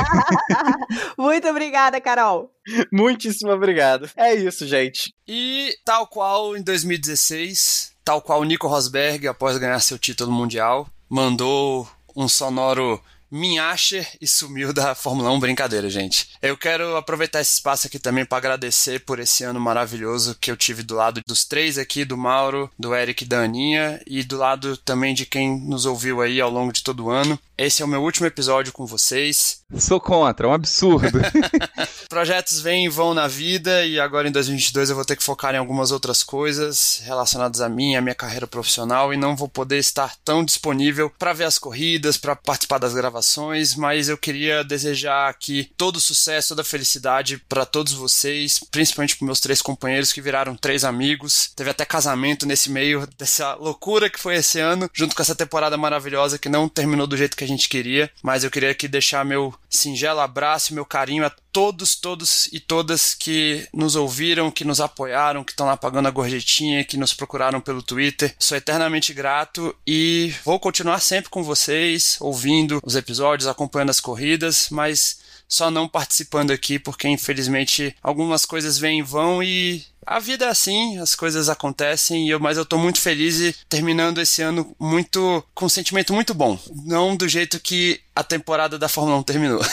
muito obrigada, Carol. Muitíssimo obrigado. É isso, gente. E tal qual em 2016, tal qual Nico Rosberg, após ganhar seu título mundial, mandou um sonoro Minhasher e sumiu da Fórmula 1. Brincadeira, gente. Eu quero aproveitar esse espaço aqui também para agradecer por esse ano maravilhoso que eu tive do lado dos três aqui, do Mauro, do Eric e da Aninha, e do lado também de quem nos ouviu aí ao longo de todo o ano. Esse é o meu último episódio com vocês. Sou contra, é um absurdo. Projetos vêm e vão na vida e agora em 2022 eu vou ter que focar em algumas outras coisas relacionadas a mim, a minha carreira profissional e não vou poder estar tão disponível para ver as corridas, para participar das gravações, mas eu queria desejar aqui todo o sucesso, toda a felicidade para todos vocês, principalmente para meus três companheiros que viraram três amigos. Teve até casamento nesse meio dessa loucura que foi esse ano, junto com essa temporada maravilhosa que não terminou do jeito que a gente queria, mas eu queria aqui deixar meu singelo abraço, meu carinho a todos, todos e todas que nos ouviram, que nos apoiaram, que estão lá pagando a gorjetinha, que nos procuraram pelo Twitter. Sou eternamente grato e vou continuar sempre com vocês, ouvindo os episódios, acompanhando as corridas, mas só não participando aqui porque infelizmente algumas coisas vêm e vão e a vida é assim, as coisas acontecem, eu, mas eu tô muito feliz e terminando esse ano muito com um sentimento muito bom. Não do jeito que a temporada da Fórmula 1 terminou.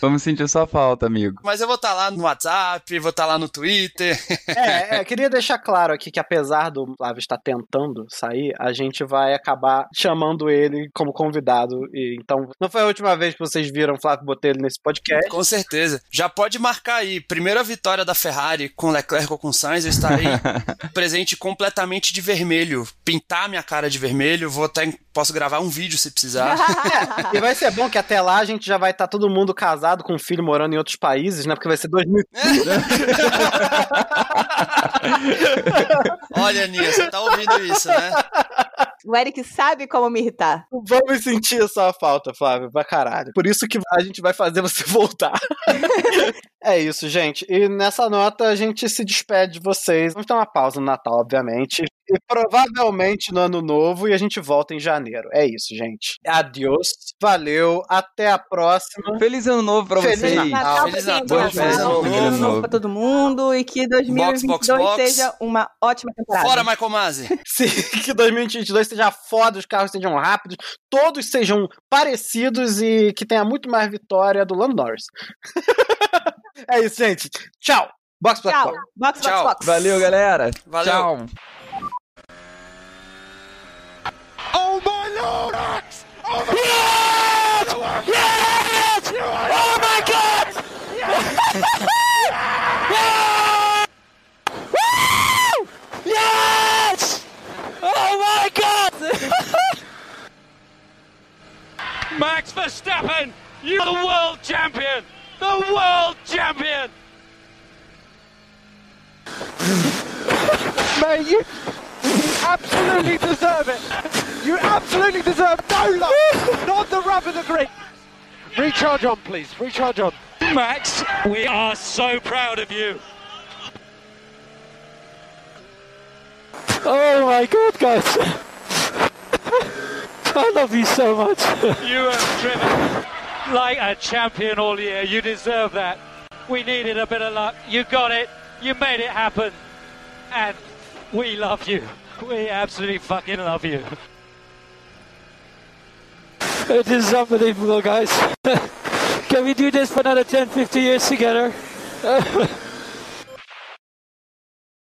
Vamos sentir sua falta, amigo. Mas eu vou estar tá lá no WhatsApp, vou estar tá lá no Twitter. É, é, queria deixar claro aqui que apesar do Flávio estar tentando sair, a gente vai acabar chamando ele como convidado. E, então, não foi a última vez que vocês viram o Flávio Botelho nesse podcast. Com certeza. Já pode marcar aí. Primeira vitória da Ferrari com Leclerc ou com Sainz, eu estarei presente completamente de vermelho. Pintar minha cara de vermelho, vou até posso gravar um vídeo se precisar. é, e vai ser bom que até lá a gente já vai estar tá todo mundo casado com um filho morando em outros países, né? Porque vai ser 2000. Olha, Nia, você tá ouvindo isso, né? O Eric sabe como me irritar. Vamos sentir a sua falta, Flávio, pra caralho. Por isso que a gente vai fazer você voltar. é isso, gente. E nessa nota a gente se despede de vocês. Vamos ter uma pausa no Natal, obviamente. E provavelmente no ano novo e a gente volta em janeiro. É isso, gente. Adiós. Valeu. Até a próxima. Feliz ano novo pra Feliz vocês. Natal, Feliz Natal, Natal, Feliz ano novo, Feliz ano novo. pra todo mundo e que 2022 Box, box, box. seja uma ótima temporada. Fora, Michael Masi. Sim, que 2022 seja foda, os carros sejam rápidos, todos sejam parecidos e que tenha muito mais vitória do Lando Norris. é isso, gente. Tchau. Box, box, Tchau. box. Box, box, Tchau. box. Valeu, galera. Valeu. Tchau. Oh my lord! Oh my yes! Yes! Oh my god! Woo! Yes! Oh my god! Max Verstappen, you're the world champion! The world champion! Mate, you absolutely deserve it. You absolutely deserve no love, not the rub of the grip! Recharge on, please. Recharge on. Max, we are so proud of you. Oh my god, guys. I love you so much. You have driven like a champion all year. You deserve that. We needed a bit of luck. You got it. You made it happen. And we love you. We absolutely fucking love you. It is unbelievable, guys. Can we do this for another 10, 50 years together?